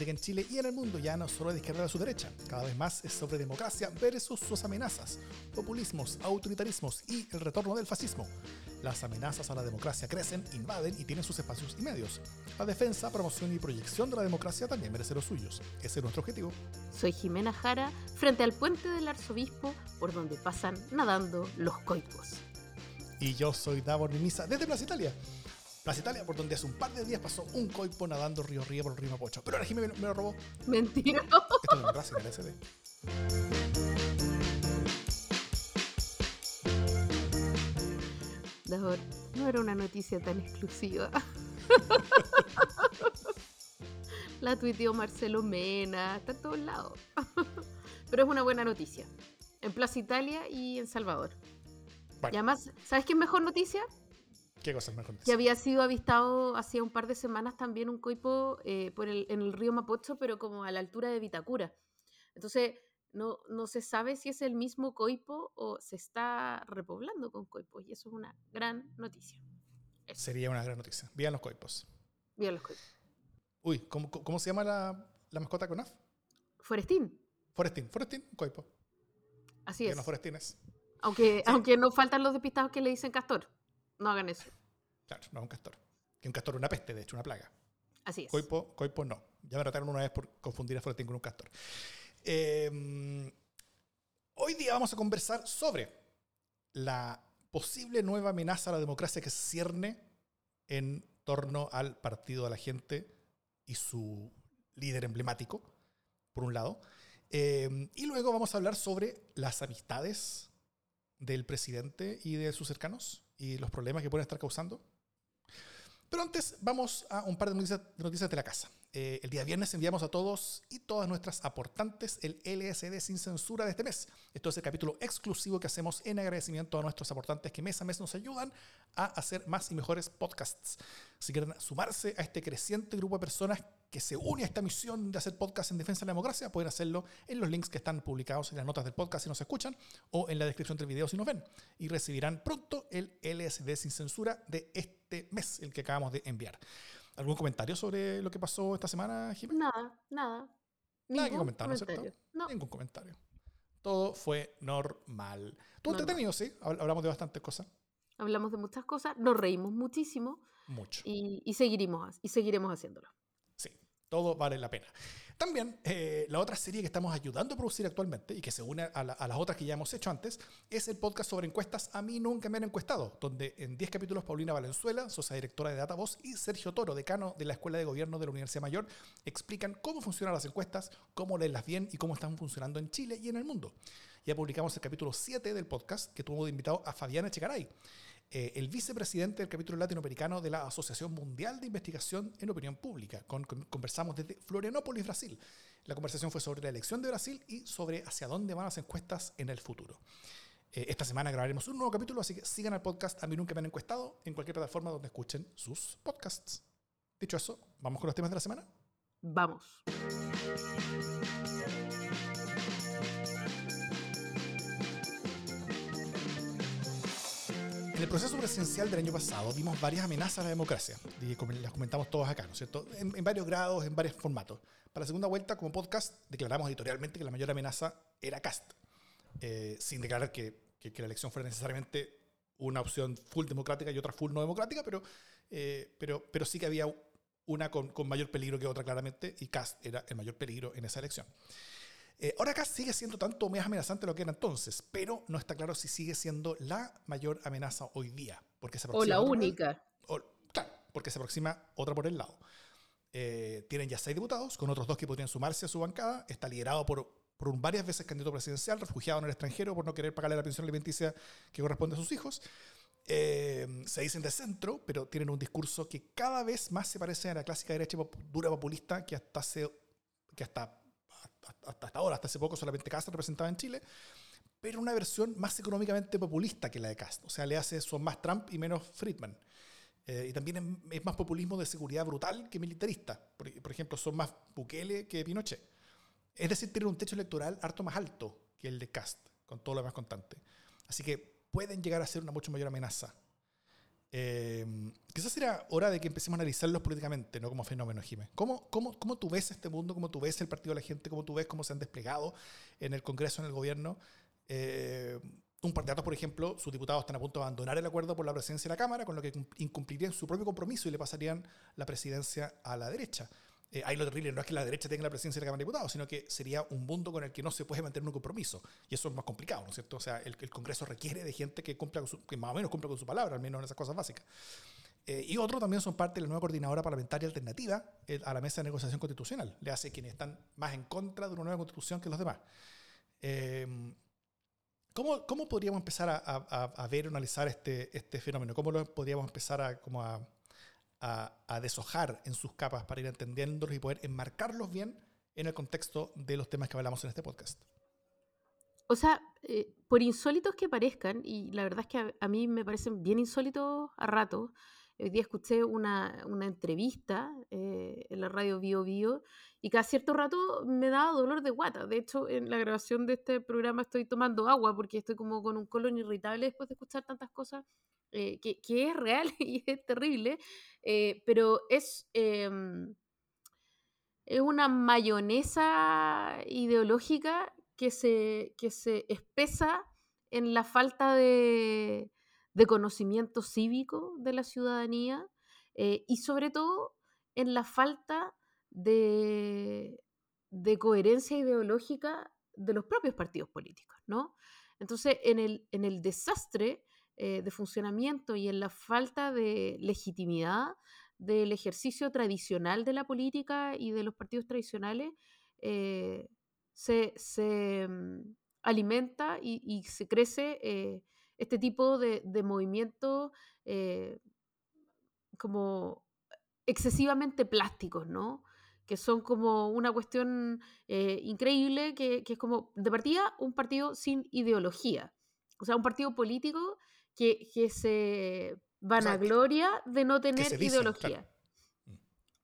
política en Chile y en el mundo ya no solo de izquierda a su derecha, cada vez más es sobre democracia versus sus amenazas, populismos, autoritarismos y el retorno del fascismo. Las amenazas a la democracia crecen, invaden y tienen sus espacios y medios. La defensa, promoción y proyección de la democracia también merece los suyos. Ese es nuestro objetivo. Soy Jimena Jara, frente al puente del arzobispo, por donde pasan nadando los coipos. Y yo soy Davor Mimisa desde Plaza Italia. Plaza Italia, por donde hace un par de días pasó un coipo nadando río río por el río Mapocho. Pero ahora Jimena me, me lo robó. Mentira. Esto es democracia en el SD. Davor, no era una noticia tan exclusiva. La tuiteó Marcelo Mena, está en todos lados. Pero es una buena noticia. En Plaza Italia y en Salvador. Y además, ¿sabes qué es mejor noticia? ¿Qué cosa es mejor? Que había sido avistado hacía un par de semanas también un coipo eh, por el, en el río Mapocho, pero como a la altura de Vitacura. Entonces, no, no se sabe si es el mismo coipo o se está repoblando con coipos. Y eso es una gran noticia. Eso. Sería una gran noticia. Vean los coipos. Bien los coipos. Uy, ¿cómo, cómo se llama la, la mascota con AF? Forestín, Forestín. Forestín, coipo. así es. no forestines. Aunque, aunque no faltan los despistados que le dicen castor. No hagan eso. Claro, no un castor. Que un castor es una peste, de hecho, una plaga. Así es. Coipo, coipo no. Ya me trataron una vez por confundir a Forestín con un castor. Eh, hoy día vamos a conversar sobre la posible nueva amenaza a la democracia que se cierne en torno al Partido de la Gente y su líder emblemático, por un lado. Eh, y luego vamos a hablar sobre las amistades del presidente y de sus cercanos y los problemas que pueden estar causando. Pero antes vamos a un par de noticias de, noticias de la casa. Eh, el día viernes enviamos a todos y todas nuestras aportantes el LSD sin censura de este mes. Esto es el capítulo exclusivo que hacemos en agradecimiento a nuestros aportantes que mes a mes nos ayudan a hacer más y mejores podcasts. Si quieren sumarse a este creciente grupo de personas que se une a esta misión de hacer podcast en defensa de la democracia, pueden hacerlo en los links que están publicados en las notas del podcast si nos escuchan o en la descripción del video si nos ven. Y recibirán pronto el LSD sin censura de este mes, el que acabamos de enviar. ¿Algún comentario sobre lo que pasó esta semana, Jiménez? Nada, nada. Nada que comentar, ¿no es cierto? No, Ningún comentario. Todo fue normal. Todo Normal. entretenido, sí. Habl- Hablamos de bastantes cosas. hablamos de muchas cosas, nos reímos muchísimo Mucho. y, y seguiremos, y seguiremos haciéndolo. Todo vale la pena. También, eh, la otra serie que estamos ayudando a producir actualmente y que se une a, la- a las otras que ya hemos hecho antes es el podcast sobre encuestas A mí nunca me han encuestado, donde en 10 capítulos Paulina Valenzuela, socia directora de Datavoz, y Sergio Toro, decano de la Escuela de Gobierno de la Universidad Mayor, explican cómo funcionan las encuestas, cómo leerlas bien y cómo están funcionando en Chile y en el mundo. Ya publicamos el capítulo 7 del podcast que tuvo de invitado a Fabiana Echegaray, eh, el vicepresidente del capítulo latinoamericano de la Asociación Mundial de Investigación en Opinión Pública. Con- con- conversamos desde Florianópolis, Brasil. La conversación fue sobre la elección de Brasil y sobre hacia dónde van las encuestas en el futuro. Eh, esta semana grabaremos un nuevo capítulo, así que sigan al podcast A mí nunca me han encuestado en cualquier plataforma donde escuchen sus podcasts. Dicho eso, vamos con los temas de la semana. Vamos. En el proceso presidencial del año pasado vimos varias amenazas a la democracia, y las comentamos todos acá, ¿no es cierto? En, en varios grados, en varios formatos. Para la segunda vuelta, como podcast, declaramos editorialmente que la mayor amenaza era Cast, eh, sin declarar que, que- que la elección fuera necesariamente una opción full democrática y otra full no democrática, pero, eh, pero, pero sí que había una con, con mayor peligro que otra claramente, y Cast era el mayor peligro en esa elección. Eh, ahora acá sigue siendo tanto más amenazante lo que era entonces, pero no está claro si sigue siendo la mayor amenaza hoy día. Porque se O aproxima la otra por única. o- claro, porque se aproxima otra por el lado. Eh, tienen ya seis diputados, con otros dos que podrían sumarse a su bancada. Está liderado por, por un varias veces candidato presidencial, refugiado en el extranjero por no querer pagarle la pensión alimenticia que corresponde a sus hijos. Eh, se dicen de centro, pero tienen un discurso que cada vez más se parece a la clásica derecha dura populista que hasta hace, que hasta, hasta, hasta ahora, hasta hace poco, solamente Castro representaba en Chile, pero una versión más económicamente populista que la de Cast. O sea, le hace, son más Trump y menos Friedman. Eh, y también es, es más populismo de seguridad brutal que militarista. Por, por ejemplo, son más Bukele que Pinochet. Es decir, tienen un techo electoral harto más alto que el de Cast, con todo lo demás constante. Así que pueden llegar a ser una mucho mayor amenaza Eh, quizás sería hora de que empecemos a analizarlos políticamente, no como fenómeno, Jiménez. ¿Cómo, cómo, ¿Cómo tú ves este mundo? ¿Cómo tú ves el Partido de la Gente? ¿Cómo tú ves cómo se han desplegado en el Congreso, en el gobierno? Eh, un partido, por ejemplo, sus diputados están a punto de abandonar el acuerdo por la presidencia de la Cámara, con lo que incumplirían su propio compromiso y le pasarían la presidencia a la derecha. Eh, ahí lo terrible no es que la derecha tenga la presidencia de la Cámara de Diputados, sino que sería un mundo con el que no se puede mantener un compromiso. Y eso es más complicado, ¿no es cierto? O sea, el, el Congreso requiere de gente que, cumpla que más o menos cumpla con su palabra, al menos en esas cosas básicas. Eh, y otros también son parte de la nueva coordinadora parlamentaria alternativa eh, a la mesa de negociación constitucional. Le hace quienes están más en contra de una nueva constitución que los demás. Eh, ¿cómo, ¿cómo, podríamos empezar a, a, a ver, analizar este, este fenómeno? ¿Cómo lo podríamos empezar a, como a, a, deshojar en sus capas para ir entendiéndolos y poder enmarcarlos bien en el contexto de los temas que hablamos en este podcast? O sea, eh, por insólitos que parezcan, y la verdad es que a, a, mí me parecen bien insólitos a rato, Hoy día escuché una, una entrevista eh, en la radio Bio Bio y cada cierto rato me daba dolor de guata. De hecho, en la grabación de este programa estoy tomando agua porque estoy como con un colon irritable después de escuchar tantas cosas, eh, que, que, es real y es terrible, eh, pero es, eh, es una mayonesa ideológica que se, que se espesa en la falta de de conocimiento cívico de la ciudadanía eh, y sobre todo en la falta de, de, coherencia ideológica de los propios partidos políticos, ¿no? Entonces, en el, en el desastre eh, de funcionamiento y en la falta de legitimidad del ejercicio tradicional de la política y de los partidos tradicionales, eh, se, se, mm, alimenta y, se crece este tipo de, de movimientos eh, como excesivamente plásticos, ¿no? Que son como una cuestión eh, increíble, que, que, es como, de partida, un partido sin ideología. O sea, un partido político que, que se vanagloria o sea, de no tener dice, ideología. Claro. Mm.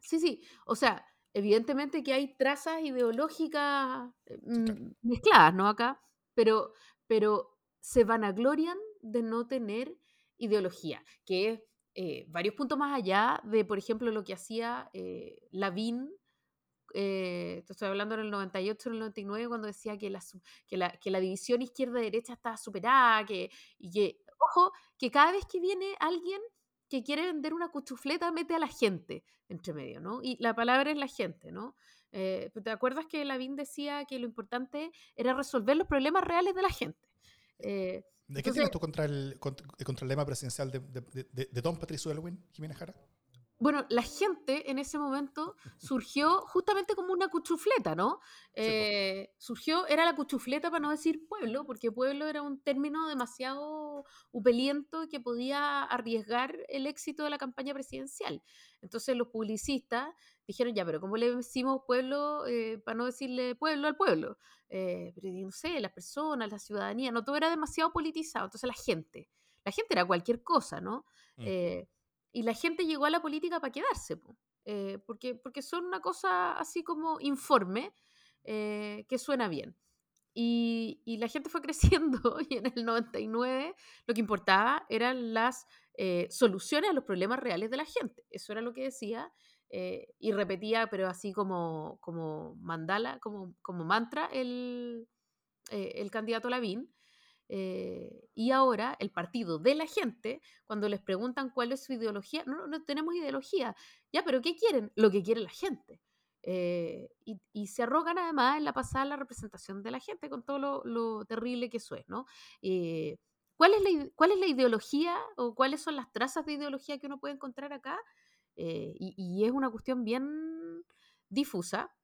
Sí, sí. O sea, evidentemente que hay trazas ideológicas eh, claro. mezcladas, ¿no? Acá, pero, pero se vanaglorian de no tener ideología, que es eh, varios puntos más allá de, por ejemplo, lo que hacía eh, Lavín, eh, estoy hablando en el 98, en el 99, cuando decía que la, división izquierda-derecha estaba superada, que, ojo, que cada vez que viene alguien que quiere vender una cuchufleta, mete a la gente entre medio, ¿no? Y la palabra es la gente, ¿no? Eh, ¿Te acuerdas que Lavín decía que lo importante era resolver los problemas reales de la gente? Eh, ¿De qué entonces, tienes tú contra el, contra, el lema presidencial de, de, de, de Don Patricio Elwin, Jiménez Jara? Bueno, la gente en ese momento surgió justamente como una cuchufleta, ¿no? Eh, surgió, era la cuchufleta para no decir pueblo, porque pueblo era un término demasiado upeliento que podía arriesgar el éxito de la campaña presidencial. Entonces los publicistas dijeron, ya, pero ¿cómo le decimos pueblo eh, para no decirle pueblo al pueblo? Eh, pero no sé, las personas, la ciudadanía, no todo era demasiado politizado, entonces la gente, la gente era cualquier cosa, ¿no? Mm. Y la gente llegó a la política para quedarse, eh, porque, porque son una cosa así como informe eh, que suena bien. Y, y, la gente fue creciendo y en el 99 lo que importaba eran las eh, soluciones a los problemas reales de la gente. Eso era lo que decía y repetía, pero así como, como mandala, como, como mantra, el, el candidato Lavín. Eh, y ahora el partido de la gente, cuando les preguntan cuál es su ideología, no, no tenemos ideología. Ya, pero ¿qué quieren? Lo que quiere la gente. Eh, y, se arrogan además en la pasada la representación de la gente con todo lo, terrible que eso es, ¿no? Eh, ¿cuál, es la, ¿Cuál es la ideología o cuáles son las trazas de ideología que uno puede encontrar acá? Y, y, es una cuestión bien difusa,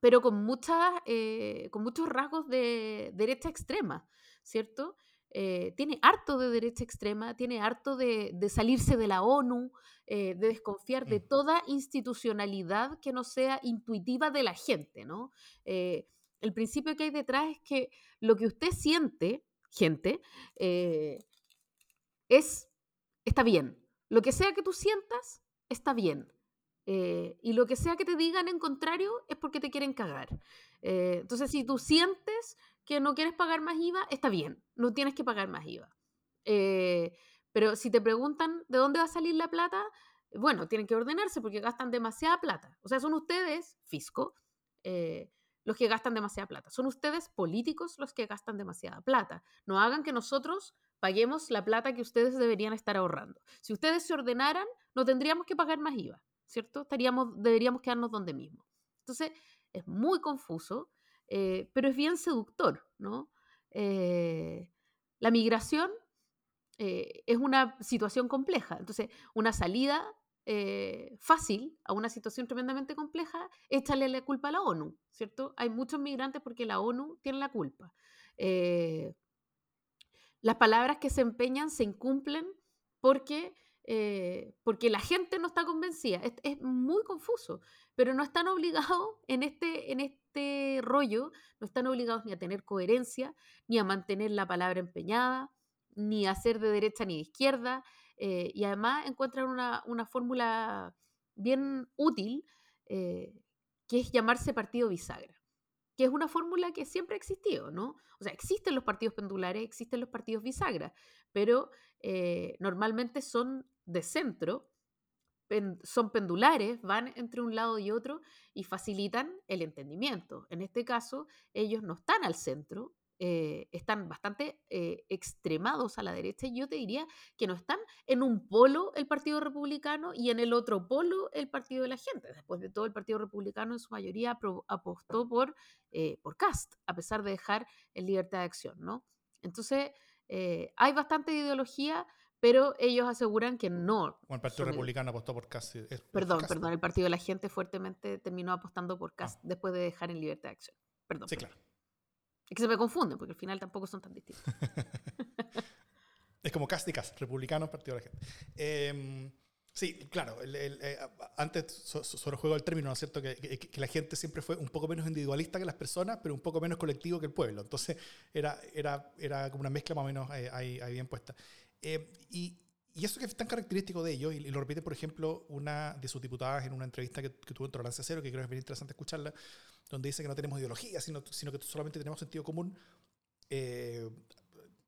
pero con, muchas, eh, con muchos rasgos de derecha extrema. ¿Cierto? Eh, tiene harto de derecha extrema, tiene harto de, de salirse de la ONU, eh, de desconfiar de toda institucionalidad que no sea intuitiva de la gente, ¿no? Eh, el principio que hay detrás es que lo que usted siente, gente, es, está bien. Lo que sea que tú sientas, está bien. Y lo que sea que te digan en contrario es porque te quieren cagar. Entonces, si tú sientes que no quieres pagar más IVA, está bien, no tienes que pagar más IVA. Eh, Pero si te preguntan de dónde va a salir la plata, bueno, tienen que ordenarse porque gastan demasiada plata. O sea, son ustedes, fisco, eh, los que gastan demasiada plata. Son ustedes, políticos, los que gastan demasiada plata. No hagan que nosotros paguemos la plata que ustedes deberían estar ahorrando. Si ustedes se ordenaran, no tendríamos que pagar más IVA, ¿cierto? Estaríamos, deberíamos quedarnos donde mismo. Entonces, es muy confuso, eh, pero es bien seductor, ¿no? Eh, la migración es una situación compleja. Entonces, una salida eh, fácil a una situación tremendamente compleja, échale la culpa a la ONU, ¿cierto? Hay muchos migrantes porque la ONU tiene la culpa. Eh, las palabras que se empeñan se incumplen porque, eh, porque la gente no está convencida. Es, muy confuso, pero no están obligados en este, en este rollo, no están obligados ni a tener coherencia, ni a mantener la palabra empeñada, ni a ser de derecha ni de izquierda, eh, y además encuentran una, fórmula bien útil, eh, que es llamarse partido bisagra, que es una fórmula que siempre ha existido, ¿no? O sea, existen los partidos pendulares, existen los partidos bisagra, pero eh, normalmente son de centro, son pendulares, van entre un lado y otro y facilitan el entendimiento. En este caso, ellos no están al centro, eh, están bastante eh, extremados a la derecha y yo te diría que no están en un polo el Partido Republicano y en el otro polo el Partido de la Gente. Después de todo, el Partido Republicano en su mayoría apostó por, eh, por Cast, a pesar de dejar en libertad de acción, ¿no? Entonces, hay bastante ideología, pero ellos aseguran que no. el Partido Republicano apostó por Cast. perdón, perdón, el Partido de la Gente fuertemente terminó apostando por Cast ah. después de dejar en libertad de acción. Perdón. Sí, claro. Es que se me confunden, porque al final tampoco son tan distintos. es como cásticas, republicanos, partido de la gente. Em, sí, claro, eh, antes sobre el juego del término, ¿no es cierto? Que, la gente siempre fue un poco menos individualista que las personas, pero un poco menos colectivo que el pueblo. Entonces era, era, era como una mezcla más o menos eh, ahí, bien puesta. Em, y, y, eso que es tan característico de ellos, y, lo repite, por ejemplo, una de sus diputadas en una entrevista que, tuvo en Tolerancia Cero, que creo que es bien interesante escucharla, donde dice que no tenemos ideología, sino, sino que solamente tenemos sentido común, eh,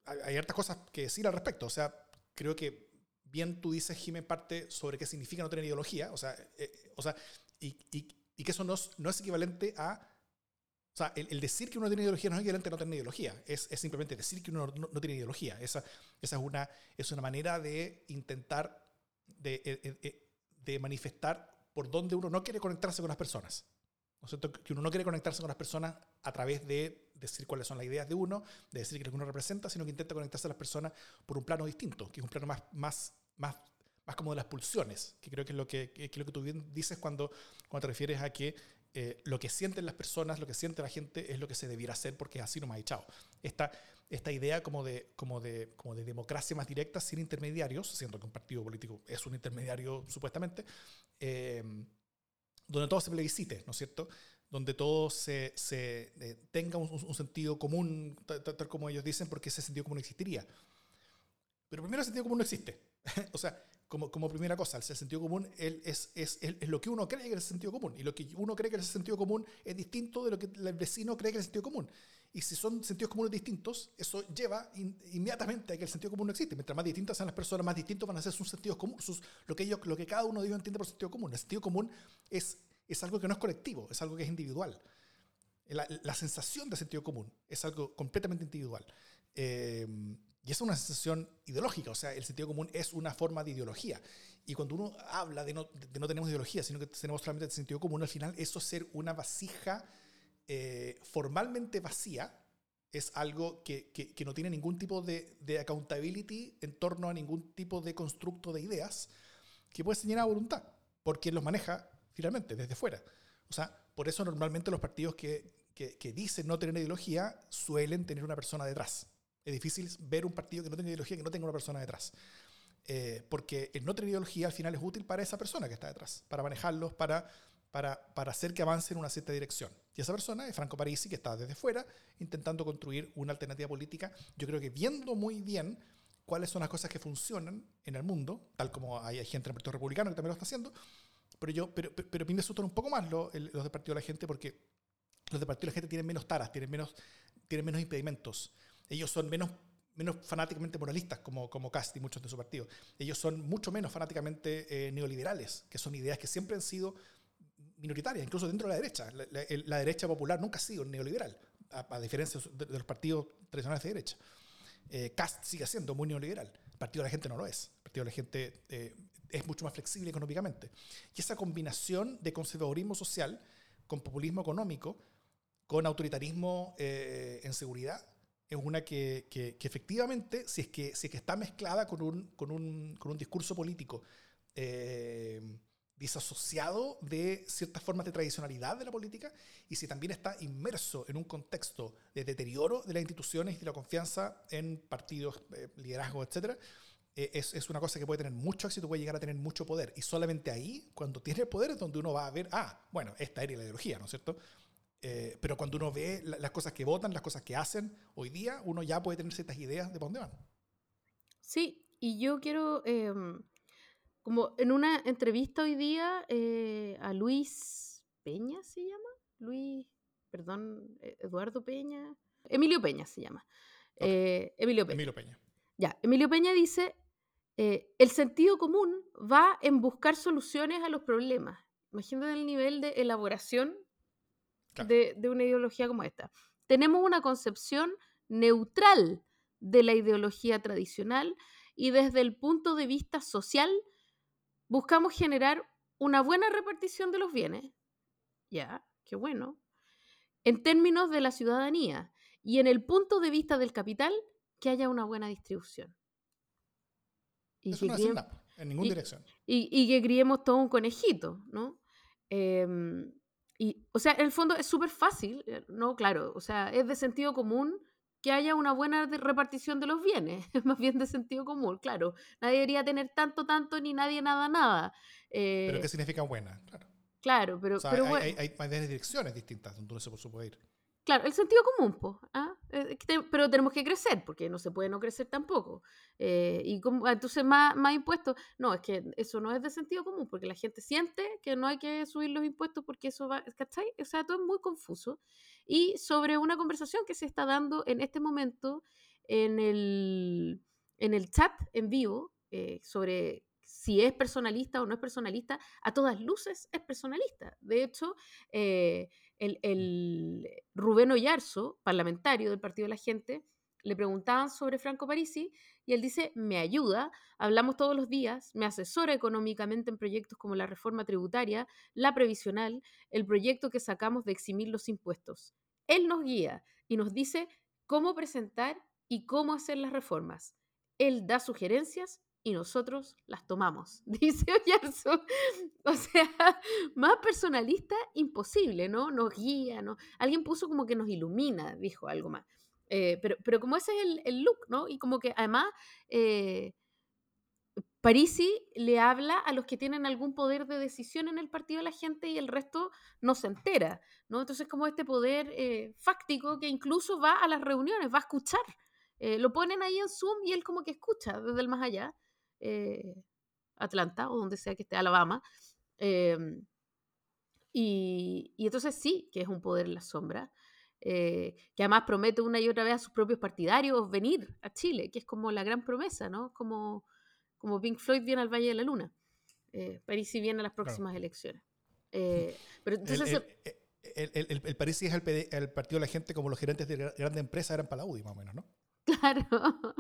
hay, hartas cosas que decir al respecto. O sea, creo que bien tú dices, Jimé, parte sobre qué significa no tener ideología, o sea, eh, o sea y, y, y, que eso no no es equivalente a... O sea, el, decir que uno tiene ideología no es equivalente a no tener ideología, es, es simplemente decir que uno no, tiene ideología. Esa, esa es, una, es una manera de intentar, de, eh, de manifestar por dónde uno no quiere conectarse con las personas. Que uno no quiere conectarse con las personas a través de decir cuáles son las ideas de uno, de decir que lo que uno representa, sino que intenta conectarse a las personas por un plano distinto, que es un plano más, más, más, más como de las pulsiones, que creo que es lo que, que, lo que tú bien dices cuando, cuando te refieres a que eh, lo que sienten las personas, lo que siente la gente es lo que se debiera hacer porque así no me ha echado. Esta, esta idea como de, como, de, como de democracia más directa sin intermediarios, siendo que un partido político es un intermediario supuestamente, eh, donde todo se plebiscite, ¿no es cierto? Donde todo se, se eh, tenga un, sentido común, tal, como ellos dicen, porque ese sentido común existiría. Pero primero el sentido común no existe. o sea, como, como primera cosa, el sentido común es, es, es, lo que uno cree que es el sentido común. Y lo que uno cree que es el sentido común es distinto de lo que el vecino cree que es el sentido común. Y si son sentidos comunes distintos, eso lleva inmediatamente a que el sentido común no existe. Mientras más distintas sean las personas, más distintos van a ser sus sentidos comunes, sus, lo, que ellos, lo que cada uno de ellos entiende por sentido común. El sentido común es, es algo que no es colectivo, es algo que es individual. La, la sensación de sentido común es algo completamente individual. Eh, y es una sensación ideológica, o sea, el sentido común es una forma de ideología. Y cuando uno habla de no, de no tenemos ideología, sino que tenemos solamente sentido común, al final eso es ser una vasija eh, formalmente vacía es algo que, que, no tiene ningún tipo de, de, accountability en torno a ningún tipo de constructo de ideas que puede ser a voluntad, porque los maneja finalmente desde fuera. O sea, por eso normalmente los partidos que, que, dicen no tener ideología suelen tener una persona detrás. Es difícil ver un partido que no tiene ideología que no tenga una persona detrás. Eh, porque el no tener ideología al final es útil para esa persona que está detrás, para manejarlos, para para, para, hacer que avance en una cierta dirección. Y esa persona es Franco Parisi, que está desde fuera intentando construir una alternativa política, yo creo que viendo muy bien cuáles son las cosas que funcionan en el mundo, tal como hay, gente en el Partido Republicano que también lo está haciendo, pero, yo, pero, pero, a mí me asustan un poco más los, los del Partido de la Gente porque los del Partido de la Gente tienen menos taras, tienen menos, tienen menos impedimentos. Ellos son menos menos fanáticamente moralistas como, como Cast y muchos de su partido. Ellos son mucho menos fanáticamente eh, neoliberales, que son ideas que siempre han sido minoritarias, incluso dentro de la derecha. La, derecha popular nunca ha sido neoliberal, a, diferencia de, los partidos tradicionales de derecha. Eh, Cast sigue siendo muy neoliberal, el Partido de la Gente no lo es. El Partido de la Gente eh, es mucho más flexible económicamente. Y esa combinación de conservadurismo social con populismo económico, con autoritarismo en seguridad, es una que, que, efectivamente, si es que, si es que está mezclada con un, con un, con un discurso político eh, disasociado de ciertas formas de tradicionalidad de la política, y si también está inmerso en un contexto de deterioro de las instituciones y de la confianza en partidos, eh, liderazgos, etc., eh, es, es, una cosa que puede tener mucho éxito, puede llegar a tener mucho poder. Y solamente ahí, cuando tiene poder, es donde uno va a ver, ah, bueno, esta era la ideología, ¿no es cierto? Eh, pero cuando uno ve las cosas que votan, las cosas que hacen hoy día, uno ya puede tener ciertas ideas de por dónde van. Sí, y yo quiero, em, como en una entrevista hoy día eh, a Luis Peña, ¿se llama? Luis, perdón, e, Eduardo Peña, Emilio Peña se llama. Eh, Emilio Peña. Emilio Peña. Ya, Emilio Peña dice, el sentido común va en buscar soluciones a los problemas. Imagínate el nivel de elaboración de, una ideología como esta. Tenemos una concepción neutral de la ideología tradicional y desde el punto de vista social buscamos generar una buena repartición de los bienes. Ya, qué bueno. En términos de la ciudadanía y en el punto de vista del capital, que haya una buena distribución. Y Eso no nada, en ninguna dirección. Y, que criemos todo un conejito, ¿no? Em, y, o sea, en el fondo es súper fácil, eh, ¿no? Claro, o sea, es de sentido común que haya una buena repartición de los bienes, es más bien de sentido común, claro. Nadie debería tener tanto, tanto, ni nadie nada, nada. pero ¿qué eh significa buena? Claro. Claro, pero, pero hay, hay, hay, direcciones distintas donde uno se puede ir. Claro, el sentido común, pues, pero tenemos que crecer, porque no se puede no crecer tampoco. Eh, y como, entonces más, más impuestos, no, es que eso no es de sentido común, porque la gente siente que no hay que subir los impuestos porque eso va, ¿cachai? O sea, todo es muy confuso. Y sobre una conversación que se está dando en este momento en el, en el chat en vivo eh, sobre si es personalista o no es personalista, a todas luces es personalista. De hecho, eh, el, el Rubén Oyarzo, parlamentario del Partido de la Gente, le preguntaban sobre Franco Parisi y él dice, me ayuda, hablamos todos los días, me asesora económicamente en proyectos como la reforma tributaria, la previsional, el proyecto que sacamos de eximir los impuestos. Él nos guía y nos dice cómo presentar y cómo hacer las reformas. Él da sugerencias y nosotros las tomamos, dice Oyarzo. O sea, más personalista imposible, ¿no? Nos guía, ¿no? Alguien puso como que nos ilumina, dijo algo más. Eh, pero, pero como ese es el, look, ¿no? Y como que además eh, Parisi le habla a los que tienen algún poder de decisión en el partido de la gente y el resto no se entera, ¿no? Entonces como este poder eh, fáctico que incluso va a las reuniones, va a escuchar. lo ponen ahí en Zoom y él como que escucha desde el más allá. Eh, Atlanta o donde sea que esté, Alabama. Em, y, entonces sí, que es un poder en la sombra, eh, que además promete una y otra vez a sus propios partidarios venir a Chile, que es como la gran promesa, ¿no? Como, como Pink Floyd viene al Valle de la Luna. Eh, París y viene a las próximas elecciones. pero entonces... El, el, el, el, París es el, partido de la gente como los gerentes de grandes empresas eran para la UDI, más o menos, ¿no? Claro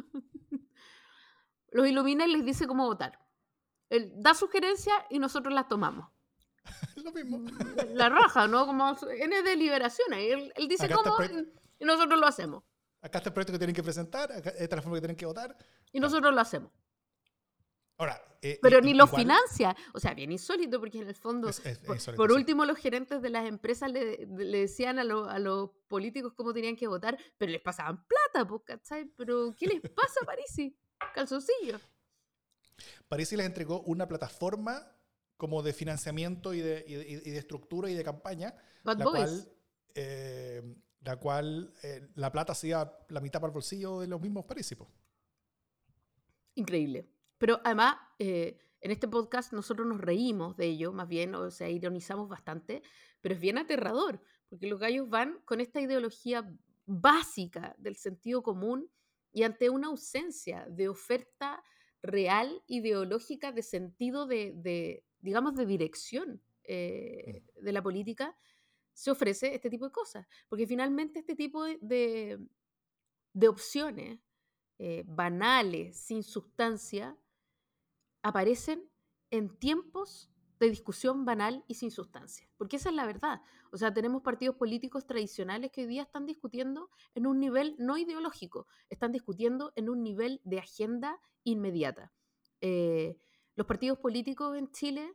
los ilumina y les dice cómo votar. Él da sugerencias y nosotros las tomamos. Lo mismo. La raja, ¿no? Como en deliberaciones. Él, él dice cómo y nosotros lo hacemos. Acá está el proyecto que tienen que presentar, acá está la forma que tienen que votar. Y nosotros lo hacemos. Ahora, eh, pero ni lo financia. O sea, bien insólito, porque en el fondo, por, último, los gerentes de las empresas le, decían a, a, los políticos cómo tenían que votar, pero les pasaban plata, pues, ¿cachai? Pero, ¿qué les pasa, Parisi? Calzoncillo. Parisi les entregó una plataforma como de financiamiento y de, de estructura y de campaña, la cual, eh, la cual eh, la plata hacía la mitad para el bolsillo de los mismos Parisi. Increíble. Pero además, eh, en este podcast nosotros nos reímos de ello, más bien, o sea, ironizamos bastante, pero es bien aterrador, porque los gallos van con esta ideología básica del sentido común y ante una ausencia de oferta real, ideológica, de sentido de, digamos, de dirección eh, de la política, se ofrece este tipo de cosas. Porque finalmente este tipo de, de opciones eh, banales, sin sustancia, aparecen en tiempos de discusión banal y sin sustancia. Porque esa es la verdad. O sea, tenemos partidos políticos tradicionales que hoy día están discutiendo en un nivel no ideológico, están discutiendo en un nivel de agenda inmediata. Eh, los partidos políticos en Chile,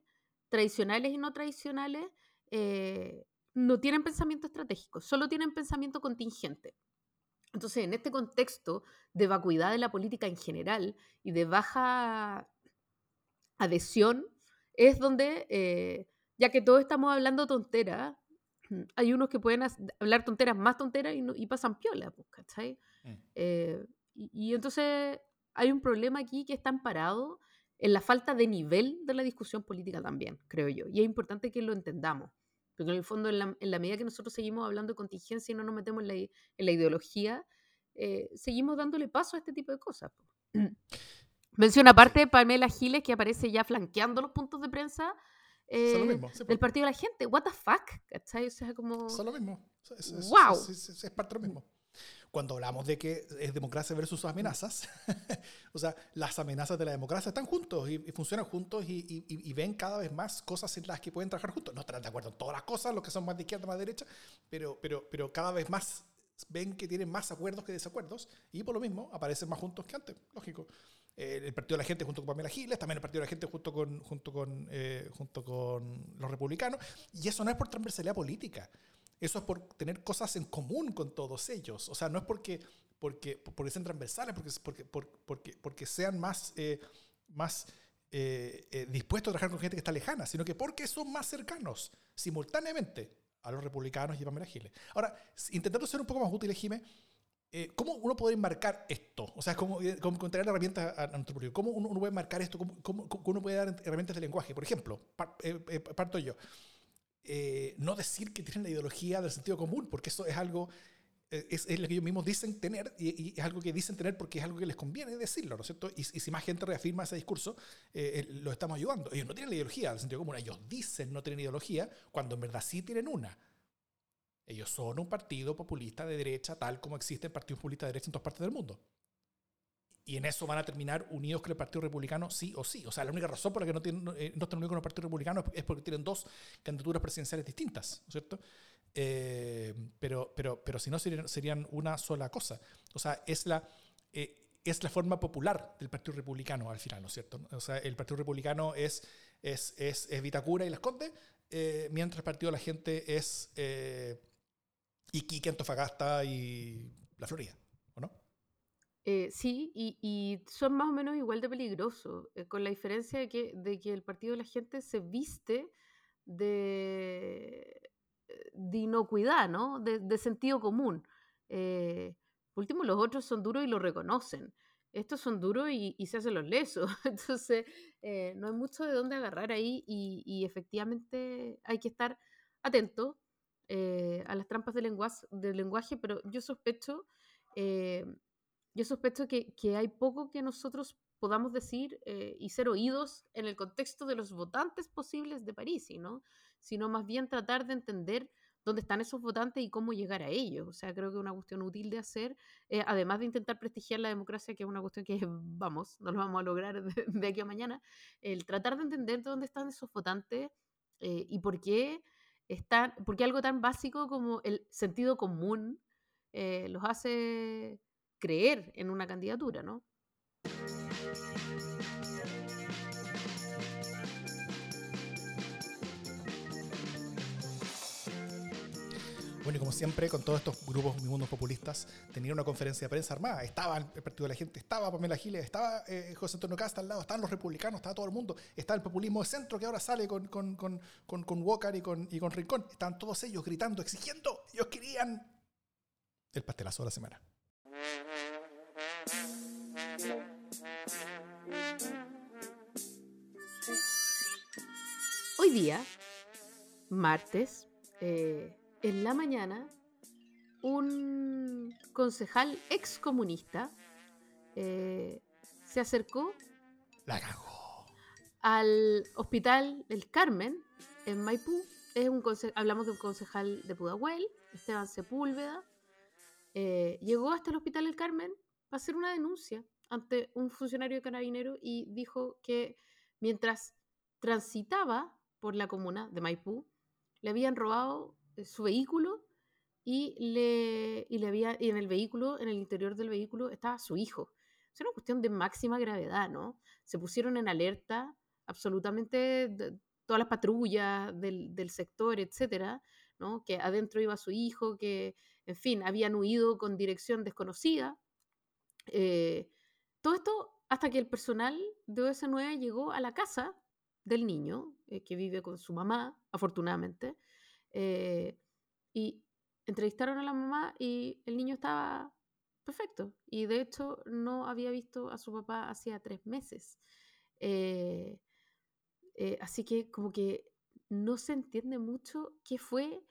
tradicionales y no tradicionales, eh, no tienen pensamiento estratégico, solo tienen pensamiento contingente. Entonces, en este contexto de vacuidad de la política en general y de baja adhesión es donde, eh, ya que todos estamos hablando tonteras, hay unos que pueden hablar tonteras más tonteras y, pasan piola, pues, ¿cachai? Mm. Eh, y, entonces hay un problema aquí que está amparado en la falta de nivel de la discusión política también, creo yo. Y es importante que lo entendamos. Porque en el fondo, en la, medida que nosotros seguimos hablando de contingencia y no nos metemos en la, ideología, eh, seguimos dándole paso a este tipo de cosas. Menciona aparte Pamela Giles que aparece ya flanqueando los puntos de prensa eh, del partido de la gente. What the fuck? ¿Cachai? O sea, como... Son lo mismo. Es, wow. Es, parte de lo mismo. Cuando hablamos de que es democracia versus amenazas, o sea, las amenazas de la democracia están juntos y, funcionan juntos y, ven cada vez más cosas en las que pueden trabajar juntos. No estarán de acuerdo en todas las cosas, los que son más de izquierda, más de derecha, pero, pero, pero cada vez más ven que tienen más acuerdos que desacuerdos y por lo mismo aparecen más juntos que antes, lógico. Eh, el Partido de la Gente junto con Pamela Giles, también el Partido de la Gente junto con, junto con, eh, junto con los republicanos. Y eso no es por transversalidad política, eso es por tener cosas en común con todos ellos. O sea, no es porque, porque, porque sean transversales, porque, porque, porque, porque sean más, eh, más dispuestos a trabajar con gente que está lejana, sino que porque son más cercanos simultáneamente a los republicanos y a Pamela Giles. Ahora, intentando ser un poco más útil, Jiménez, eh, ¿Cómo uno puede enmarcar esto? O sea, ¿cómo, eh, cómo encontrar herramientas a, nuestro público? ¿Cómo uno, puede enmarcar esto? ¿Cómo, ¿Cómo, uno puede dar herramientas de lenguaje? Por ejemplo, eh, parto yo. no decir que tienen la ideología del sentido común, porque eso es algo, es, es, lo que ellos mismos dicen tener y, es algo que dicen tener porque es algo que les conviene decirlo, ¿no es cierto? Y, y si más gente reafirma ese discurso, lo estamos ayudando. Ellos no tienen la ideología del sentido común, ellos dicen no tienen ideología cuando en verdad sí tienen una. Ellos son un partido populista de derecha, tal como existen partidos populistas de derecha en todas partes del mundo. Y en eso van a terminar unidos con el Partido Republicano, sí o sí. O sea, la única razón por la que no, tienen, eh, no están unidos con el Partido Republicano es porque tienen dos candidaturas presidenciales distintas, ¿no es cierto? Eh, pero, pero, pero si no, serían, una sola cosa. O sea, es la, eh, es la forma popular del Partido Republicano al final, ¿no es cierto? O sea, el Partido Republicano es, es, es, Vitacura y Las Condes, mientras el Partido de la Gente es Iquique, Antofagasta y la Florida, ¿o no? Eh, sí, y, son más o menos igual de peligrosos, eh, con la diferencia de que, de que el partido de la gente se viste de, de inocuidad, ¿no? De, sentido común. Eh, último, los otros son duros y lo reconocen. Estos son duros y, se hacen los lesos. Entonces, no hay mucho de dónde agarrar ahí y, y efectivamente hay que estar atento eh, a las trampas del lenguaje, del lenguaje pero yo sospecho, eh, yo sospecho que, que, hay poco que nosotros podamos decir eh, y ser oídos en el contexto de los votantes posibles de París, ¿no? sino más bien tratar de entender dónde están esos votantes y cómo llegar a ellos. O sea, creo que es una cuestión útil de hacer, además de intentar prestigiar la democracia, que es una cuestión que, vamos, no lo vamos a lograr de, de aquí a mañana, el tratar de entender dónde están esos votantes y por qué porque algo tan básico como el sentido común eh, los hace creer en una candidatura, ¿no? Bueno, y como siempre, con todos estos grupos mundos populistas, tenían una conferencia de prensa armada. Estaba el Partido de la Gente, estaba Pamela Giles, estaba eh, José Antonio Casta al lado, estaban los republicanos, estaba todo el mundo. Estaba el populismo de centro que ahora sale con, con, con, con, Walker y con, y con Rincón. Estaban todos ellos gritando, exigiendo. Ellos querían el pastelazo de la semana. Hoy día, martes, eh, en la mañana un concejal excomunista eh, se acercó La cagó. al hospital del Carmen en Maipú. Es un hablamos de un concejal de Pudahuel, Esteban Sepúlveda. Eh, llegó hasta el hospital del Carmen para hacer una denuncia ante un funcionario de carabinero y dijo que mientras transitaba por la comuna de Maipú, le habían robado su vehículo y, le, y, le había, y en el vehículo, en el interior del vehículo, estaba su hijo. Es una cuestión de máxima gravedad, ¿no? Se pusieron en alerta absolutamente todas las patrullas del, del sector, etcétera, ¿no? Que adentro iba su hijo, que, en fin, habían huido con dirección desconocida. Eh, todo esto hasta que el personal de OS9 llegó a la casa del niño, eh, que vive con su mamá, afortunadamente, eh, y entrevistaron a la mamá y el niño estaba perfecto. Y de hecho no había visto a su papá hacía tres meses. Eh, eh, así que como que no se entiende mucho qué fue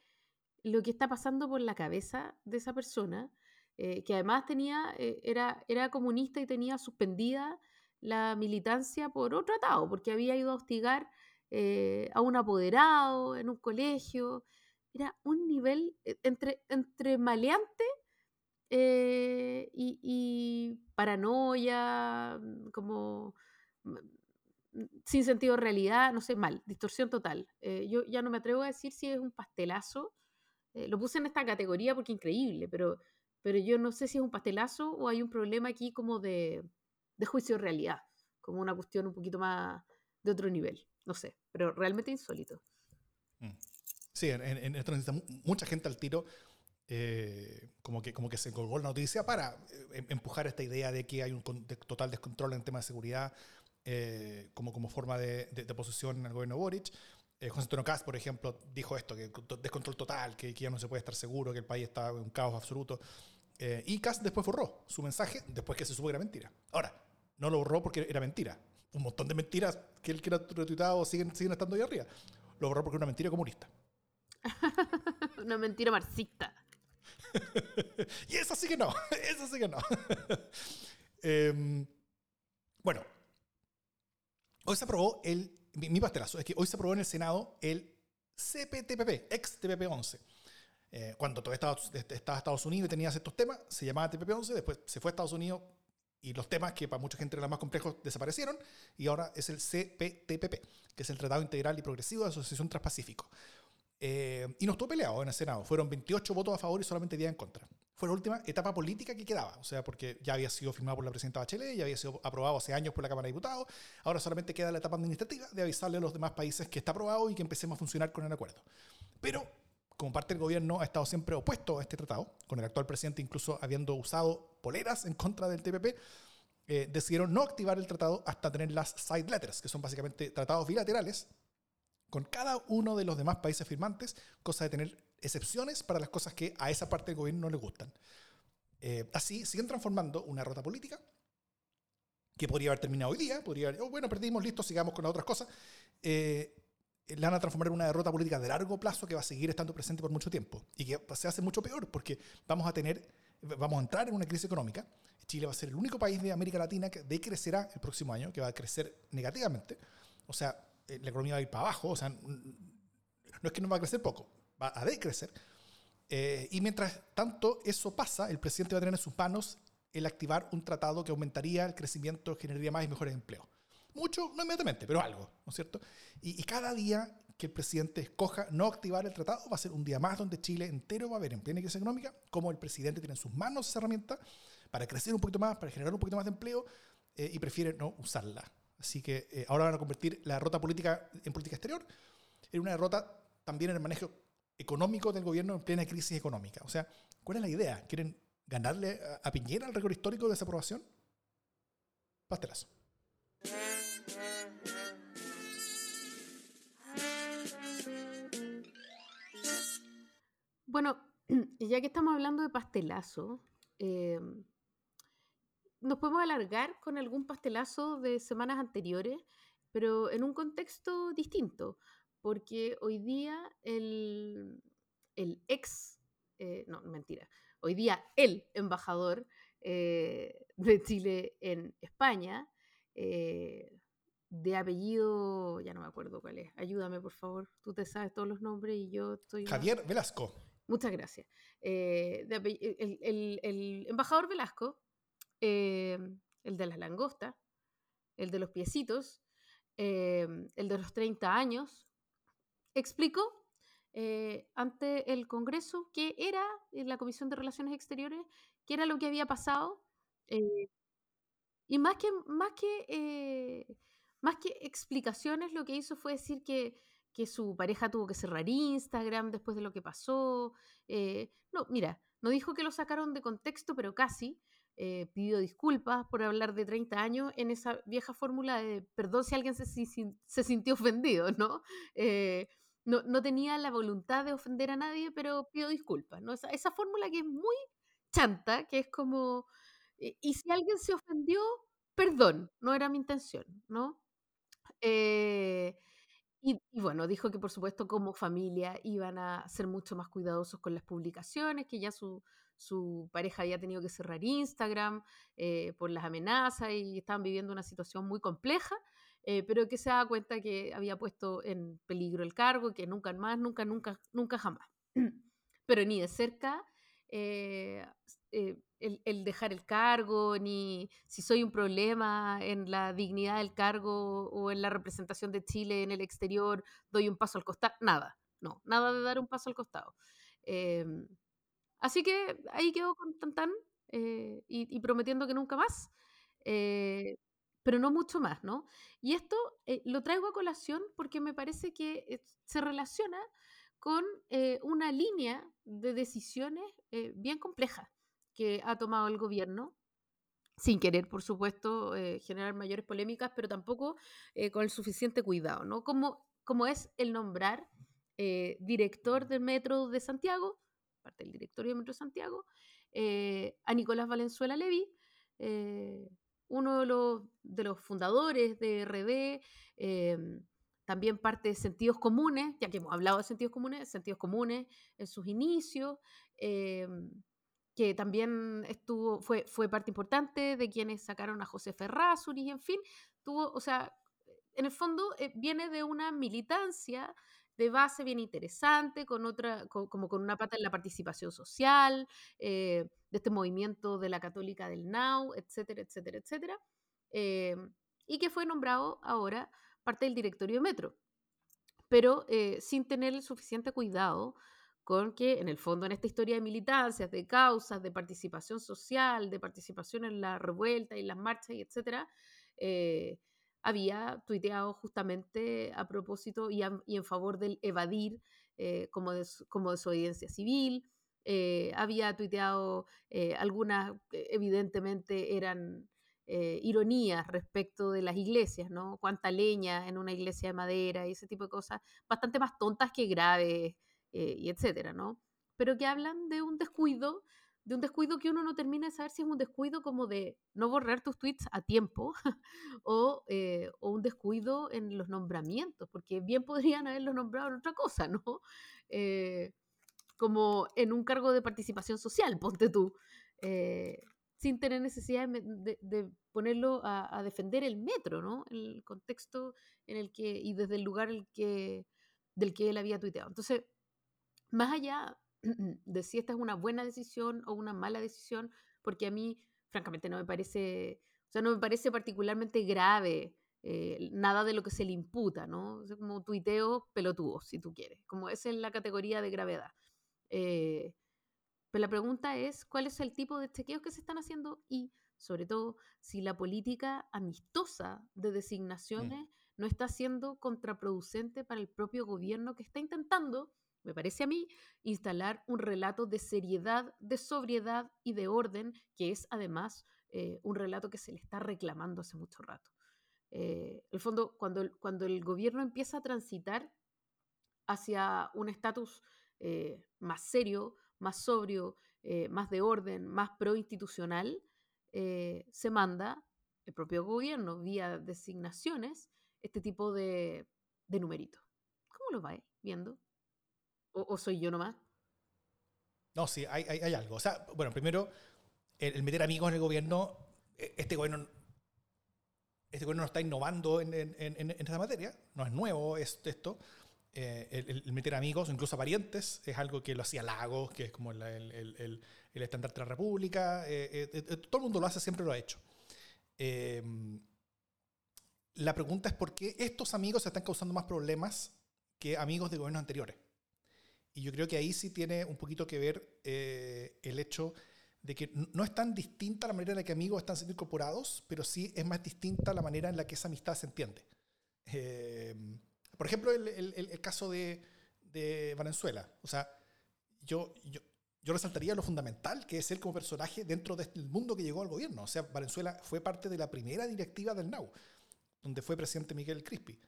lo que está pasando por la cabeza de esa persona, que además tenía, era, era comunista y tenía suspendida la militancia por otro atado, porque había ido a hostigar eh, a un apoderado en un colegio. Era un nivel eh, entre, entre maleante eh, y, paranoia, mm, como mm, mm, sin sentido de realidad, no sé, mal, distorsión total. Eh, yo ya no me atrevo a decir si es un pastelazo. lo puse en esta categoría porque increíble, pero, pero yo no sé si es un pastelazo o hay un problema aquí como de, de juicio de realidad, como una cuestión un poquito más de otro nivel. No sé, pero realmente insólito. Mm. Sí, en, en, esto necesita mu- mucha gente al tiro, eh, como, que, como que se colgó la noticia para eh, em- empujar esta idea de que hay un total descontrol en temas de seguridad eh, como, como forma de, de, de oposición al gobierno Boric. José Antonio Cast, por ejemplo, dijo esto, que descontrol total, que, que ya no se puede estar seguro, que el país está en un caos absoluto. Y Cast después borró su mensaje después que se supo que era mentira. Ahora, no lo borró porque era mentira. Un montón de mentiras que él que era retuitado siguen, siguen estando ahí arriba. Lo borró porque era una mentira comunista. una mentira marxista. y eso sí que no, eso sí que no. Em, bueno, hoy se aprobó el, mi, mi pastelazo, es que hoy se aprobó en el Senado el CPTPP, ex TPP-11. Eh, cuando todavía estaba, estaba Estados Unidos y tenías estos temas, se llamaba TPP-11, después se fue a Estados Unidos y los temas que para mucha gente eran más complejos desaparecieron y ahora es el CPTPP, que es el Tratado Integral y Progresivo de Asociación Transpacífico. Eh, y no estuvo peleado en el Senado. Fueron 28 votos a favor y solamente 10 en contra. Fue la última etapa política que quedaba. O sea, porque ya había sido firmado por la presidenta Bachelet, ya había sido aprobado hace años por la Cámara de Diputados. Ahora solamente queda la etapa administrativa de avisarle a los demás países que está aprobado y que empecemos a funcionar con el acuerdo. Pero, como parte del gobierno ha estado siempre opuesto a este tratado, con el actual presidente incluso habiendo usado poleras en contra del TPP, eh, decidieron no activar el tratado hasta tener las side letters, que son básicamente tratados bilaterales con cada uno de los demás países firmantes, cosa de tener excepciones para las cosas que a esa parte del gobierno no le gustan. Eh, así siguen transformando una derrota política que podría haber terminado hoy día, podría haber, oh, bueno, perdimos, listo, sigamos con las otras cosas. Eh, la van a transformar en una derrota política de largo plazo que va a seguir estando presente por mucho tiempo y que se hace mucho peor porque vamos a tener, vamos a entrar en una crisis económica. Chile va a ser el único país de América Latina que decrecerá el próximo año, que va a crecer negativamente. O sea, eh, la economía va a ir para abajo, o sea, no es que no va a crecer poco, va a decrecer. Eh, y mientras tanto eso pasa, el presidente va a tener en sus manos el activar un tratado que aumentaría el crecimiento, generaría más y mejores empleos. Mucho, no inmediatamente, pero algo, ¿no es cierto? Y, y, cada día que el presidente escoja no activar el tratado va a ser un día más donde Chile entero va a ver en plena crisis económica cómo el presidente tiene en sus manos esa herramienta para crecer un poquito más, para generar un poquito más de empleo eh, y prefiere no usarla. Así que eh, ahora van a convertir la derrota política en política exterior en una derrota también en el manejo económico del gobierno en plena crisis económica. O sea, ¿cuál es la idea? ¿Quieren ganarle a, a Piñera el récord histórico de desaprobación? Pastelazo. Bueno, ya que estamos hablando de pastelazo, eh, nos podemos alargar con algún pastelazo de semanas anteriores, pero en un contexto distinto, porque hoy día el, el ex, eh, no, mentira, hoy día el embajador eh, de Chile en España, eh, de apellido, ya no me acuerdo cuál es, ayúdame por favor, tú te sabes todos los nombres y yo estoy... Javier Velasco. Muchas gracias. Eh, el, embajador Velasco, el de las langostas, el de los piecitos, el de los 30 años, explicó eh, ante el Congreso qué era en la Comisión de Relaciones Exteriores, qué era lo que había pasado. Eh, y más que, más, que, eh, más que explicaciones, lo que hizo fue decir que, que, su pareja tuvo que cerrar Instagram después de lo que pasó. no, mira, no dijo que lo sacaron de contexto, pero casi. pidió disculpas por hablar de 30 años en esa vieja fórmula de perdón si alguien se, se sintió ofendido, ¿no? no, no, tenía la voluntad de ofender a nadie, pero pido disculpas, ¿no? Esa, esa fórmula que es muy chanta, que es como, eh, y si alguien se ofendió, perdón, no era mi intención, ¿no? Eh, y, bueno, dijo que por supuesto como familia iban a ser mucho más cuidadosos con las publicaciones, que ya su, su pareja había tenido que cerrar Instagram eh, por las amenazas y estaban viviendo una situación muy compleja eh, pero que se da cuenta que había puesto en peligro el cargo, que nunca más, nunca, nunca, nunca jamás. pero ni de cerca eh, eh, el, dejar el cargo, ni si soy un problema en la dignidad del cargo o en la representación de Chile en el exterior, doy un paso al costado, nada, no, nada de dar un paso al costado. Em, así que ahí quedó con Tantan y, y, prometiendo que nunca más pero no mucho más, ¿no? Y esto eh, lo traigo a colación porque me parece que eh, se relaciona con eh, una línea de decisiones bien compleja que ha tomado el gobierno, sin querer, por supuesto, generar mayores polémicas, pero tampoco con el suficiente cuidado, ¿no? Como, como es el nombrar director del Metro de Santiago, parte del directorio del Metro de Santiago, a Nicolás Valenzuela Levy, uno de los, de los fundadores de RD, también parte de Sentidos Comunes, ya que hemos hablado de Sentidos Comunes, Sentidos Comunes en sus inicios, que también estuvo, fue, fue parte importante de quienes sacaron a José Ferrazuri, en fin, tuvo, o sea, en el fondo eh, viene de una militancia de base bien interesante, con otra, como con una pata en la participación social, eh, de este movimiento de la católica del Now, etcétera, etcétera, etcétera, eh, y que fue nombrado ahora parte del directorio de Metro, pero sin tener el suficiente cuidado con que, en el fondo, en esta historia de militancias, de causas, de participación social, de participación en la revuelta y las marchas, y etcétera, había tuiteado justamente a propósito y, en favor del evadir eh, como, como desobediencia civil. Eh, había tuiteado eh, algunas, evidentemente, eran ironías respecto de las iglesias, ¿no? Cuánta leña en una iglesia de madera y ese tipo de cosas, bastante más tontas que graves y etcétera, ¿no? Pero que hablan de un descuido de un descuido que uno no termina de saber si es un descuido como de no borrar tus tweets a tiempo eh, o, un descuido en los nombramientos, porque bien podrían haberlo nombrado en otra cosa, ¿no? Eh, como en un cargo de participación social, ponte tú, eh, sin tener necesidad de, ponerlo a, defender el metro, ¿no? El contexto en el que, y desde el lugar el que, del que él había tuiteado. Entonces, más allá de si esta es una buena decisión o una mala decisión, porque a mí, francamente, no me parece, o sea, no me parece particularmente grave eh, nada de lo que se le imputa, ¿no? como tuiteo pelotudo, si tú quieres, como es en la categoría de gravedad. Eh, pero la pregunta es, ¿cuál es el tipo de chequeos que se están haciendo? Y, sobre todo, si la política amistosa de mm. designaciones no está siendo contraproducente para el propio gobierno que está intentando me parece a mí, instalar un relato de seriedad, de sobriedad y de orden, que es además eh, un relato que se le está reclamando hace mucho rato. Eh, el fondo, cuando el, cuando el gobierno empieza a transitar hacia un estatus eh, más serio, más sobrio, más de orden, más proinstitucional, se manda el propio gobierno vía designaciones este tipo de, de numeritos. ¿Cómo lo vais viendo? ¿O, soy yo nomás? No, sí, hay, hay, algo. O sea, bueno, primero, el, meter amigos en el gobierno, e, este gobierno, este gobierno no está innovando en, en, en, esta materia, no es nuevo esto. Eh, el, meter amigos, incluso parientes, es algo que lo hacía Lagos, que es como el, el estandarte de la República. Eh, eh, todo el mundo lo hace, siempre lo ha hecho. la pregunta es por qué estos amigos están causando más problemas que amigos de gobiernos anteriores. Y yo creo que ahí sí tiene un poquito que ver el hecho de que no es tan distinta la manera en la que amigos están siendo incorporados, pero sí es más distinta la manera en la que esa amistad se entiende. Eh, por ejemplo, el, el, caso de, de, Valenzuela. O sea, yo, yo, yo, resaltaría lo fundamental que es él como personaje dentro del mundo que llegó al gobierno. O sea, Valenzuela fue parte de la primera directiva del NAU, donde fue presidente Miguel Crispi.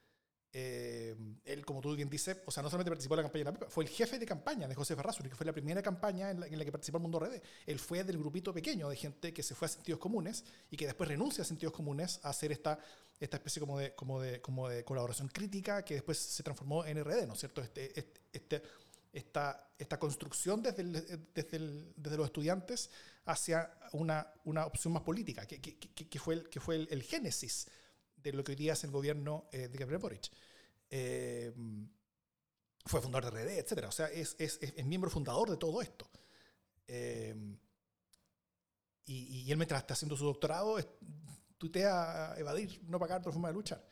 Eh, él, como tú bien dices, o sea, no solamente participó en la campaña de la PEPA, fue el jefe de campaña de José Ferrazuri, que fue la primera campaña en la, que participó el mundo red. Él fue del grupito pequeño de gente que se fue a sentidos comunes y que después renuncia a sentidos comunes a hacer esta, esta especie como de, como, de, como de colaboración crítica que después se transformó en RD, ¿no es cierto? Este, este, este esta, esta construcción desde, desde, desde, los estudiantes hacia una, una opción más política, que, que, que, fue, el, que fue el, el génesis de lo que hoy día es el gobierno eh, de Gabriel Boric. Eh, fue fundador de RD, etc. O sea, es, es, es, miembro fundador de todo esto. Eh, y, y, él mientras está haciendo su doctorado, tuitea evadir, no pagar otra forma de luchar.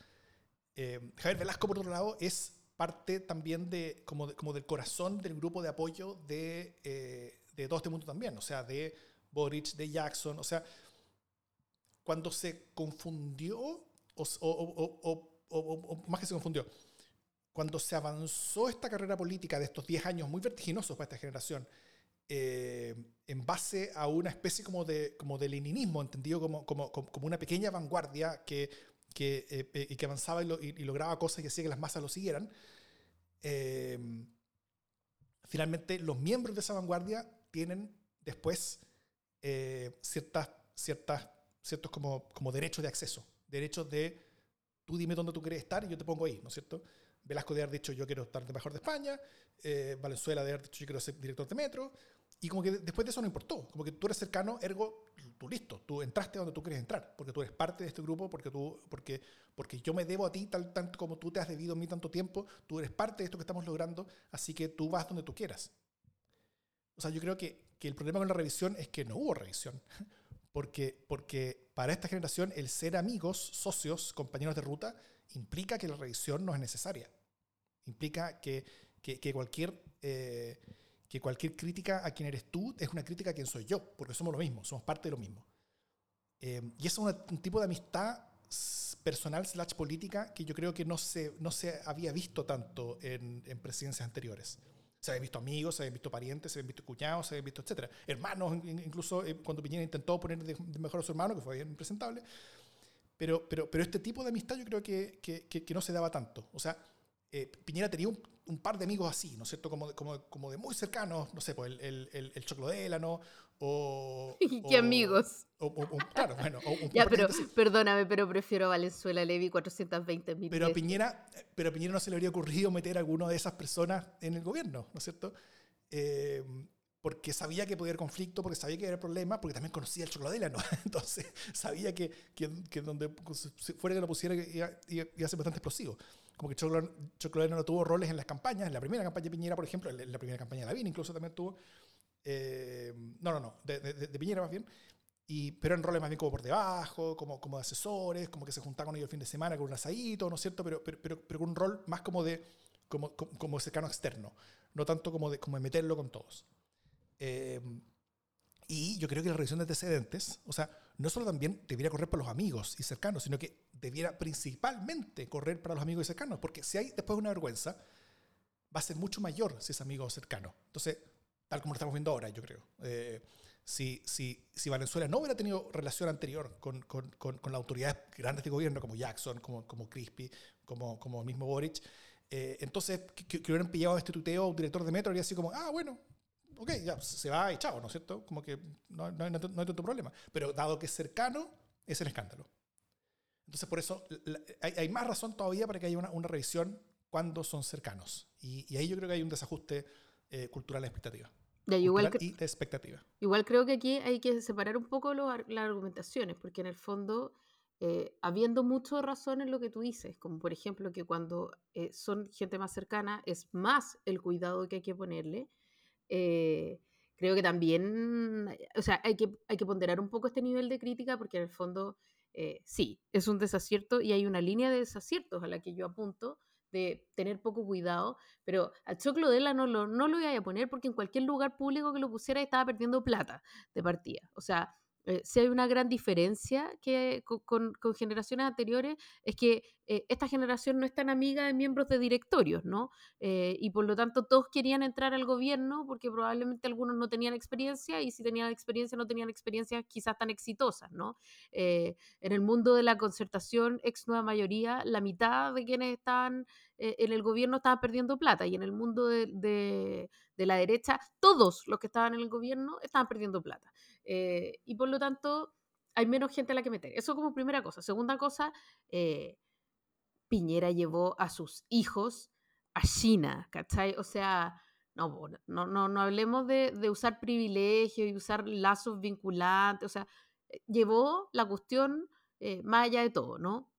Javier Velasco, por otro lado, es parte también de como, como del corazón del grupo de apoyo de, de todo este mundo también, o sea, de Boric, de Jackson, o sea, cuando se confundió o, más que se confundió, cuando se avanzó esta carrera política de estos 10 años muy vertiginosos para esta generación, eh, en base a una especie como de, como de leninismo, entendido como, como, como una pequeña vanguardia que, que, eh, que avanzaba y, lograba cosas y hacía que las masas lo siguieran, eh, finalmente los miembros de esa vanguardia tienen después ciertas, ciertas, ciertos como, como derechos de acceso derechos de tú dime dónde tú quieres estar y yo te pongo ahí, ¿no es cierto? Velasco de haber dicho yo quiero estar de mejor de España, eh, Valenzuela de haber dicho yo quiero ser director de metro, y como que después de eso no importó, como que tú eres cercano, ergo, tú listo, tú entraste donde tú quieres entrar, porque tú eres parte de este grupo, porque, tú, porque, porque yo me debo a ti tal, tanto como tú te has debido a mí tanto tiempo, tú eres parte de esto que estamos logrando, así que tú vas donde tú quieras. O sea, yo creo que, que el problema con la revisión es que no hubo revisión, porque, porque para esta generación, el ser amigos, socios, compañeros de ruta, implica que la revisión no es necesaria. Implica que, que, cualquier, eh, que cualquier crítica a quien eres tú es una crítica a quien soy yo, porque somos lo mismo, somos parte de lo mismo. Eh, y es un tipo de amistad personal slash política que yo creo que no se, no se había visto tanto en, en presidencias anteriores se habían visto amigos, se habían visto parientes, se habían visto cuñados, se habían visto, etcétera. Hermanos, incluso eh, cuando Piñera intentó poner de, mejor a su hermano, que fue bien impresentable. Pero, pero, pero este tipo de amistad yo creo que, que, que no se daba tanto. O sea, eh, Piñera tenía un, un, par de amigos así, ¿no es cierto? Como, como, como de muy cercanos, no sé, pues el, el, el, el Choclodélano o... ¿Qué amigos? O, claro, bueno. ya, pero perdóname, pero prefiero Valenzuela Levi 420 mil pero a Piñera Pero a Piñera no se le habría ocurrido meter a alguna de esas personas en el gobierno, ¿no es cierto? Eh, porque sabía que podía haber conflicto, porque sabía que había problemas, porque también conocía el Choclodélano. Entonces sabía que, que, que donde fuera que lo pusiera iba, iba a ser bastante explosivo como que Chocolate no tuvo roles en las campañas, en la primera campaña de Piñera, por ejemplo, en la primera campaña de Lavín incluso también tuvo, eh, no, no, no, de, de, Piñera más bien, y, pero en roles más bien como por debajo, como, como de asesores, como que se juntaban con ellos el fin de semana con un asadito, ¿no es cierto? Pero, pero, pero, pero un rol más como de, como, como, cercano externo, no tanto como de, como de meterlo con todos. Eh, y yo creo que la revisión de antecedentes, o sea, no solo también debería correr para los amigos y cercanos, sino que debiera principalmente correr para los amigos y cercanos, porque si hay después una vergüenza, va a ser mucho mayor si es amigo o cercano. Entonces, tal como lo estamos viendo ahora, yo creo. Eh, si, si, si, Venezuela no hubiera tenido relación anterior con, con, con, con las autoridades grandes de gobierno, como Jackson, como, como Crispy, como, como mismo Boric, eh, entonces que, hubieran pillado este tuteo un director de metro, habría así como, ah, bueno, ok, ya se va y chao, ¿no es cierto? Como que no, no, hay, no, hay tanto problema. Pero dado que es cercano, es el escándalo. Entonces, por eso hay, hay, más razón todavía para que haya una, una revisión cuando son cercanos. Y, y, ahí yo creo que hay un desajuste eh, cultural de expectativa. igual y de expectativa. Igual creo que aquí hay que separar un poco las argumentaciones, porque en el fondo, eh, habiendo muchas razones en lo que tú dices, como por ejemplo que cuando eh, son gente más cercana es más el cuidado que hay que ponerle, eh, creo que también, o sea, hay que, hay que ponderar un poco este nivel de crítica, porque en el fondo, sí, es un desacierto y hay una línea de desaciertos a la que yo apunto, de tener poco cuidado, pero al Choclodela no lo, no lo iba a poner porque en cualquier lugar público que lo pusiera estaba perdiendo plata de partida. O sea, eh, si hay una gran diferencia que, con, generaciones anteriores, es que eh, esta generación no es tan amiga de miembros de directorios, ¿no? Eh, y por lo tanto todos querían entrar al gobierno porque probablemente algunos no tenían experiencia y si tenían experiencia no tenían experiencias quizás tan exitosas, ¿no? en el mundo de la concertación, ex nueva mayoría, la mitad de quienes estaban en el gobierno estaban perdiendo plata y en el mundo de la derecha, todos los que estaban en el gobierno estaban perdiendo plata. Eh, y por lo tanto, hay menos gente a la que meter. Eso como primera cosa. Segunda cosa, eh, Piñera llevó a sus hijos a China, ¿cachai? O sea, no, no, no, no hablemos de, de usar privilegios y usar lazos vinculantes, o sea, eh, llevó la cuestión más allá de todo, ¿no?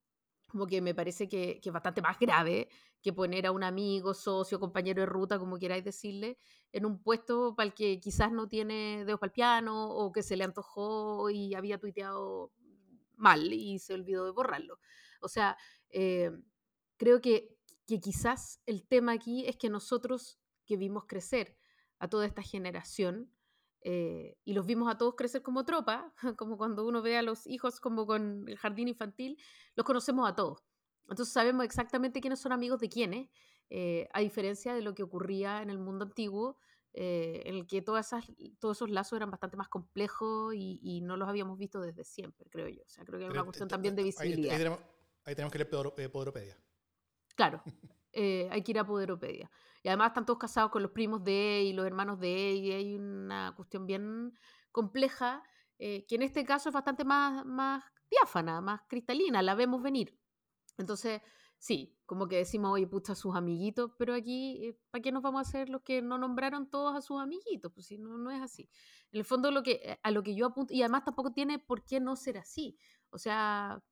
Como que me parece que, que es bastante más grave que poner a un amigo, socio, compañero de ruta, como queráis decirle, en un puesto para el que quizás no tiene dedos para el piano o que se le antojó y había tuiteado mal y se olvidó de borrarlo. O sea, eh, creo que, que quizás el tema aquí es que nosotros que vimos crecer a toda esta generación, eh, y los vimos a todos crecer como tropa, como cuando uno ve a los hijos como con el jardín infantil, los conocemos a todos. Entonces sabemos exactamente quiénes son amigos de quiénes, eh, a diferencia de lo que ocurría en el mundo antiguo, eh, en el que todas esas, todos esos lazos eran bastante más complejos y, no los habíamos visto desde siempre, creo yo. O sea, creo que hay una cuestión también de visibilidad. Ahí, tenemos, que leer Poderopedia. Claro, eh, hay que ir a Poderopedia. Y además están todos casados con los primos de y los hermanos de y hay una cuestión bien compleja, que en este caso es bastante más, más diáfana, más cristalina, la vemos venir. Entonces, sí, como que decimos, oye, pucha, sus amiguitos, pero aquí, eh, ¿para qué nos vamos a hacer los que no nombraron todos a sus amiguitos? Pues si no, no es así. En el fondo, lo que, eh, a lo que yo apunto, y además tampoco tiene por qué no ser así. O sea,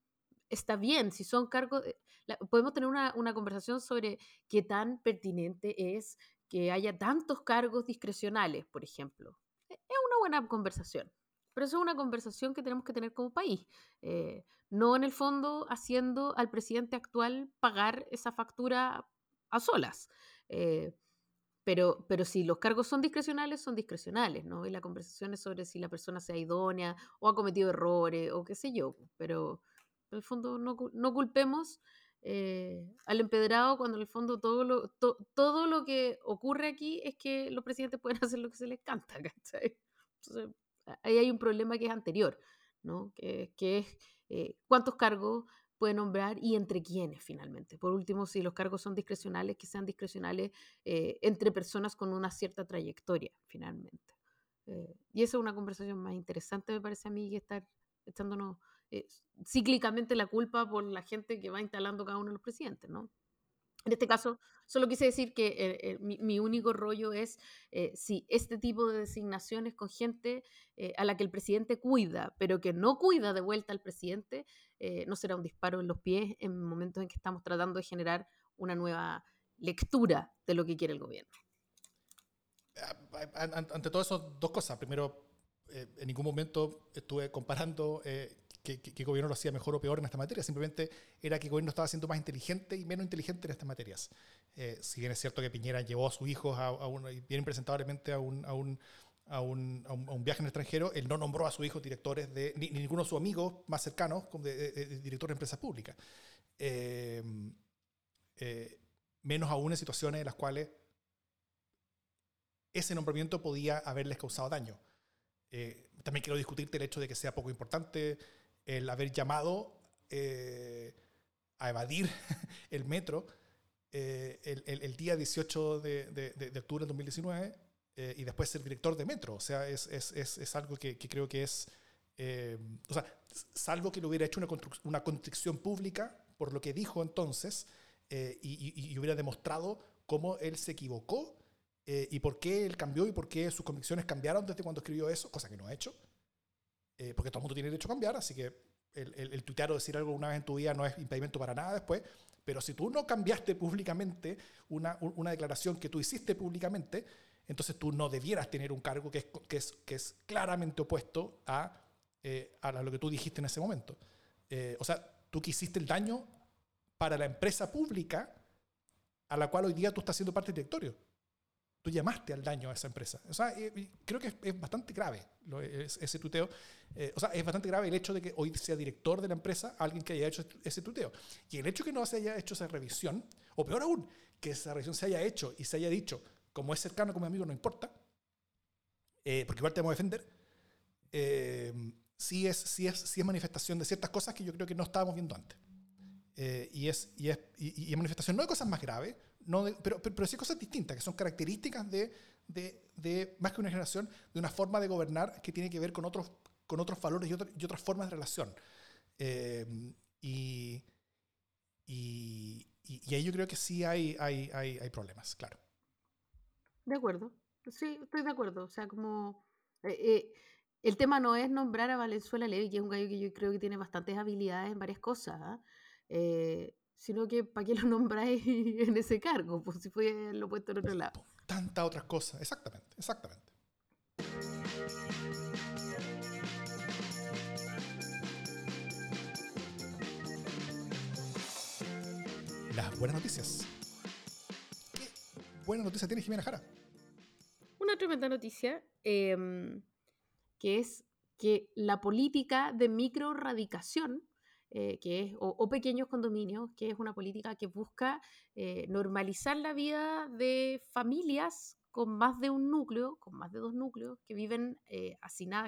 está bien, si son cargos, podemos tener una, una conversación sobre qué tan pertinente es que haya tantos cargos discrecionales, por ejemplo. E, es una buena conversación. Pero eso es una conversación que tenemos que tener como país. Eh, no en el fondo haciendo al presidente actual pagar esa factura a solas. Eh, pero, pero si los cargos son discrecionales, son discrecionales, ¿no? Y la conversación es sobre si la persona sea idónea o ha cometido errores o qué sé yo. Pero en el fondo no, no culpemos eh, al empedrado cuando en el fondo todo lo, todo lo que ocurre aquí es que los presidentes pueden hacer lo que se les canta, ¿cachai? Entonces, ahí hay un problema que es anterior, ¿no? Que, que es eh, cuántos cargos puede nombrar y entre quiénes finalmente. Por último, si los cargos son discrecionales, que sean discrecionales eh, entre personas con una cierta trayectoria finalmente. Eh, y esa es una conversación más interesante, me parece a mí, que estar echándonos cíclicamente la culpa por la gente que va instalando cada uno de los presidentes, ¿no? En este caso, solo quise decir que eh, eh, mi, único rollo es eh, si este tipo de designaciones con gente a la que el presidente cuida, pero que no cuida de vuelta al presidente, no será un disparo en los pies en momentos en que estamos tratando de generar una nueva lectura de lo que quiere el gobierno. Ante todo eso, dos cosas. Primero, en ningún momento estuve comparando que, que, gobierno lo hacía mejor o peor en esta materia, simplemente era que el gobierno estaba siendo más inteligente y menos inteligente en estas materias. Eh, si bien es cierto que Piñera llevó a sus hijos, a, a un, bien impresentablemente, a un, a, un, a, un, a un, viaje en el extranjero, él no nombró a sus hijos directores de, ni, ninguno de sus amigos más cercanos, como de, directores de empresas públicas. Eh, eh, menos aún en situaciones en las cuales ese nombramiento podía haberles causado daño. también quiero discutirte el hecho de que sea poco importante el haber llamado eh, a evadir el metro eh, el, día 18 de, octubre del 2019 eh, y después ser director de metro. O sea, es, algo que, creo que es, o sea, salvo que lo hubiera hecho una, una construcción pública por lo que dijo entonces y, hubiera demostrado cómo él se equivocó y por qué él cambió y por qué sus convicciones cambiaron desde cuando escribió eso, cosa que no ha hecho, eh, porque todo el mundo tiene derecho a cambiar, así que el, el, el tuitear o decir algo una vez en tu vida no es impedimento para nada después, pero si tú no cambiaste públicamente una, una declaración que tú hiciste públicamente, entonces tú no debieras tener un cargo que es, que es, que es claramente opuesto a, eh, a lo que tú dijiste en ese momento. Eh, o sea, tú quisiste el daño para la empresa pública a la cual hoy día tú estás siendo parte del directorio. Tú llamaste al daño a esa empresa. O sea, eh, creo que es, es bastante grave lo, es, ese tuteo. Eh, o sea, es bastante grave el hecho de que hoy sea director de la empresa alguien que haya hecho ese tuteo. Y el hecho de que no se haya hecho esa revisión, o peor aún, que esa revisión se haya hecho y se haya dicho, como es cercano, como amigo, no importa, eh, porque igual te vamos a defender, eh, sí, es, sí, es, sí es manifestación de ciertas cosas que yo creo que no estábamos viendo antes. Eh, y, es, y, es, y, y, es manifestación no de cosas más graves, no pero, pero, pero, cosas distintas, que son características de, de, de, más que una generación, de una forma de gobernar que tiene que ver con otros, con otros valores y, otras formas de relación. Eh, y, y, y, ahí yo creo que sí hay, hay, hay, hay, problemas, claro. De acuerdo, sí, estoy de acuerdo. O sea, como eh, eh, el tema no es nombrar a Valenzuela Levy, que es un gallo que yo creo que tiene bastantes habilidades en varias cosas. ¿eh? Sino que para qué lo nombráis en ese cargo, pues si fue lo puesto en otro lado. Tantas otras cosas, exactamente, exactamente. Las buenas noticias. ¿Qué buena noticia tiene Jimena Jara? Una tremenda noticia, eh, que es que la política de microradicación eh, que es, o, pequeños condominios, que es una política que busca eh, normalizar la vida de familias con más de un núcleo, con más de dos núcleos, que viven eh,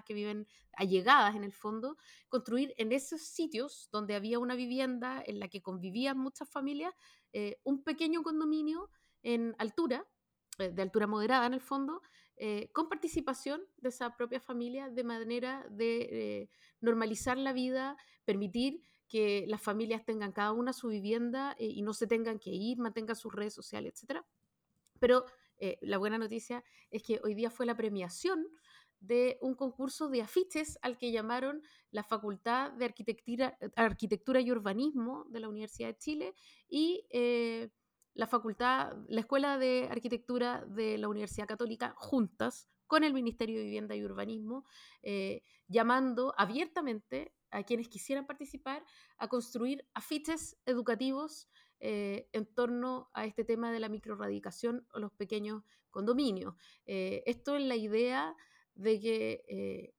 que viven allegadas en el fondo, construir en esos sitios donde había una vivienda en la que convivían muchas familias, eh, un pequeño condominio en altura, de altura moderada en el fondo, con participación de esa propia familia, de manera de normalizar la vida, permitir que las familias tengan cada una su vivienda eh, y no se tengan que ir, mantengan sus redes sociales, etc. Pero eh, la buena noticia es que hoy día fue la premiación de un concurso de afiches al que llamaron la Facultad de Arquitectura, Arquitectura y Urbanismo de la Universidad de Chile y eh, la Facultad, la Escuela de Arquitectura de la Universidad Católica juntas con el Ministerio de Vivienda y Urbanismo, llamando abiertamente a quienes quisieran participar a construir afiches educativos eh, en torno a este tema de la microradicación o los pequeños condominios. Eh, esto es la idea de que eh,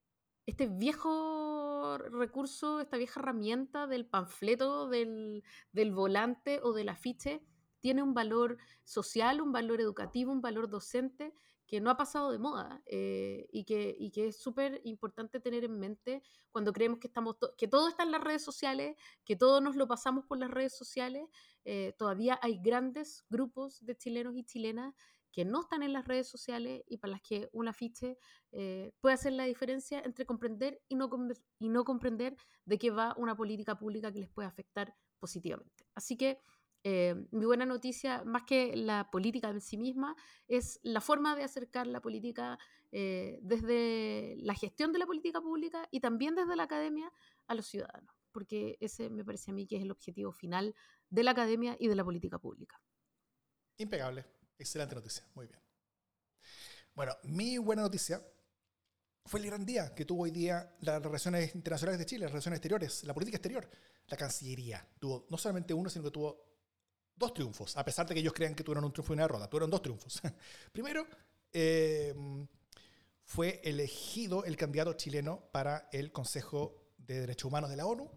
este viejo recurso, esta vieja herramienta del panfleto, del volante o del afiche, tiene un valor social, un valor educativo, un valor docente que no ha pasado de moda eh, y, que, y, que, es súper importante tener en mente cuando creemos que, estamos to que todo está en las redes sociales, que todo nos lo pasamos por las redes sociales. Eh, todavía hay grandes grupos de chilenos y chilenas que no están en las redes sociales y para las que un afiche eh, puede hacer la diferencia entre comprender y no, y no comprender de qué va una política pública que les puede afectar positivamente. Así que eh, mi buena noticia, más que la política en sí misma, es la forma de acercar la política eh, desde la gestión de la política pública y también desde la academia a los ciudadanos, porque ese me parece a mí que es el objetivo final de la academia y de la política pública. Impecable, excelente noticia, muy bien. Bueno, mi buena noticia fue el gran día que tuvo hoy día las relaciones internacionales de Chile, las relaciones exteriores, la política exterior. La Cancillería tuvo no solamente uno, sino que tuvo dos triunfos, a pesar de que ellos crean que tuvieron un triunfo y una derrota, tuvieron dos triunfos. Primero, eh, fue elegido el candidato chileno para el Consejo de Derechos Humanos de la ONU,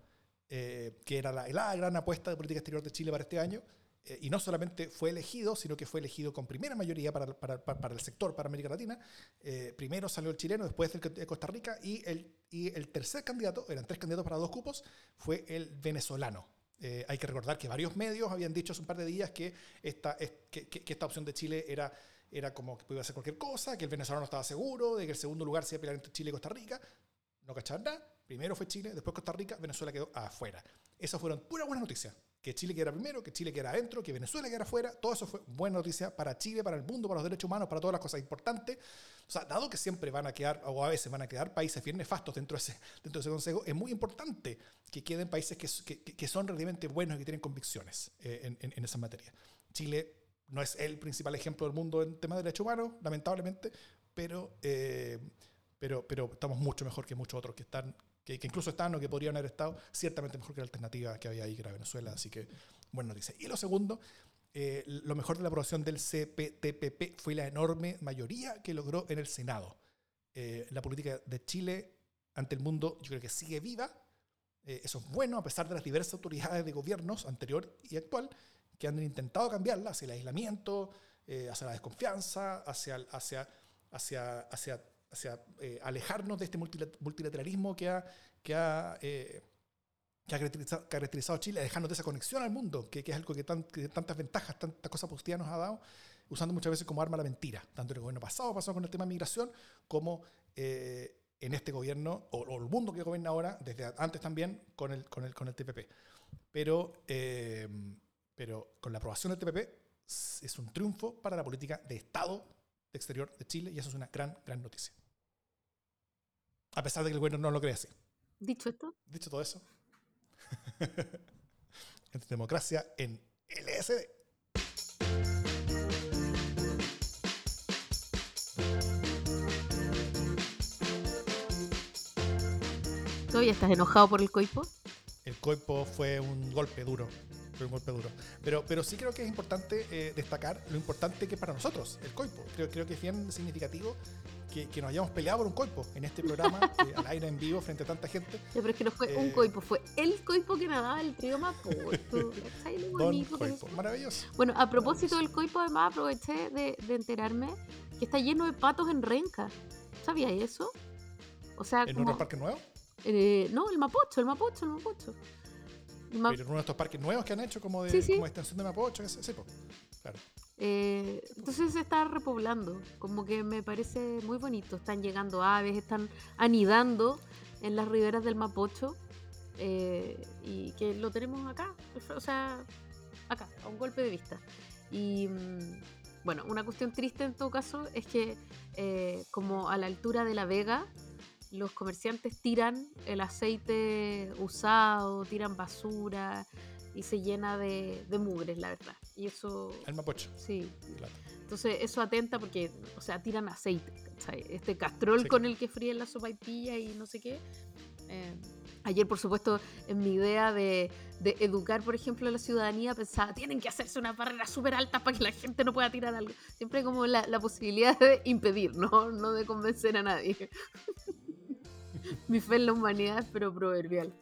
eh, que era la, la, gran apuesta de política exterior de Chile para este año. Eh, y no solamente fue elegido, sino que fue elegido con primera mayoría para, para, para el sector, para América Latina. Eh, primero salió el chileno, después el de Costa Rica, y el, y el tercer candidato, eran tres candidatos para dos cupos, fue el venezolano, eh, hay que recordar que varios medios habían dicho hace un par de días que esta, que, esta opción de Chile era, era como que podía hacer cualquier cosa, que el venezolano no estaba seguro, de que el segundo lugar se iba a pelear entre Chile y Costa Rica. No cachaban nada. Primero fue Chile, después Costa Rica, Venezuela quedó afuera. Esas fueron pura buena noticia. Que Chile quedara primero, que Chile quedara adentro, que Venezuela quedara afuera. Todo eso fue buena noticia para Chile, para el mundo, para los derechos humanos, para todas las cosas importantes. O sea, dado que siempre van a quedar, o a veces van a quedar países bien nefastos dentro de ese, dentro de ese consejo, es muy importante que queden países que, que, son realmente buenos y que tienen convicciones eh, en, en, en esa materia. Chile no es el principal ejemplo del mundo en temas de derechos humanos, lamentablemente, pero, eh, pero, pero estamos mucho mejor que muchos otros que están, que, que, incluso están o que podrían haber estado, ciertamente mejor que la alternativa que había ahí, que era Venezuela. Así que, buena noticia. Y lo segundo, eh, lo mejor de la aprobación del CPTPP fue la enorme mayoría que logró en el Senado. Eh, la política de Chile ante el mundo, yo creo que sigue viva. Eh, eso es bueno, a pesar de las diversas autoridades de gobiernos anterior y actual que han intentado cambiarla hacia el aislamiento, eh, hacia la desconfianza, hacia, hacia, hacia, hacia, eh, alejarnos de este multilateralismo que ha, eh, caracterizado, a Chile, alejarnos de esa conexión al mundo, que, es algo que, tan, que, tantas ventajas, tantas cosas positivas nos ha dado, usando muchas veces como arma la mentira, tanto en el gobierno pasado pasó con el tema de migración, como eh, en este gobierno, o, o, el mundo que gobierna ahora, desde antes también, con el, TPP. Pero eh, pero con la aprobación del TPP es un triunfo para la política de Estado exterior de Chile y eso es una gran, gran noticia. A pesar de que el gobierno no lo cree así. Dicho esto. Dicho todo eso. Entre democracia en LSD. ¿Todavía estás enojado por el coipo? El coipo fue un golpe duro fue un golpe duro. Pero, pero sí creo que es importante eh, destacar lo importante que es para nosotros el coipo. Creo, creo que es bien significativo que, que nos hayamos peleado por un coipo en este programa, eh, al aire en vivo, frente a tanta gente. Sí, pero es que no fue eh, un coipo, fue el coipo que nadaba el trío coipo, maravilloso. Bueno, a propósito del coipo, además aproveché de, de enterarme que está lleno de patos en renca. ¿Sabías eso? O sea, ¿En como, otro parque nuevo? Eh, no, el Mapocho, el Mapocho, el Mapocho. Ma Pero uno de estos parques nuevos que han hecho como de sí, sí. como extensión de Mapocho, ese, pues, claro. Eh, entonces se está repoblando, como que me parece muy bonito. Están llegando aves, están anidando en las riberas del Mapocho eh, y que lo tenemos acá, o sea, acá, a un golpe de vista. Y mm, bueno, una cuestión triste en todo caso es que eh, como a la altura de la Vega, los comerciantes tiran el aceite usado, tiran basura y se llena de, de mugres, la verdad. Y eso... El mapocho. Sí. Claro. Entonces eso atenta porque, o sea, tiran aceite, ¿sabes? Este castrol sí. con el que fríen la sopaipilla y no sé qué. Eh, ayer, por supuesto, en mi idea de, de, educar, por ejemplo, a la ciudadanía, pensaba, tienen que hacerse una barrera súper alta para que la gente no pueda tirar algo. Siempre como la, la posibilidad de impedir, ¿no? No de convencer a nadie. Mi fe en la humanidad, pero proverbial.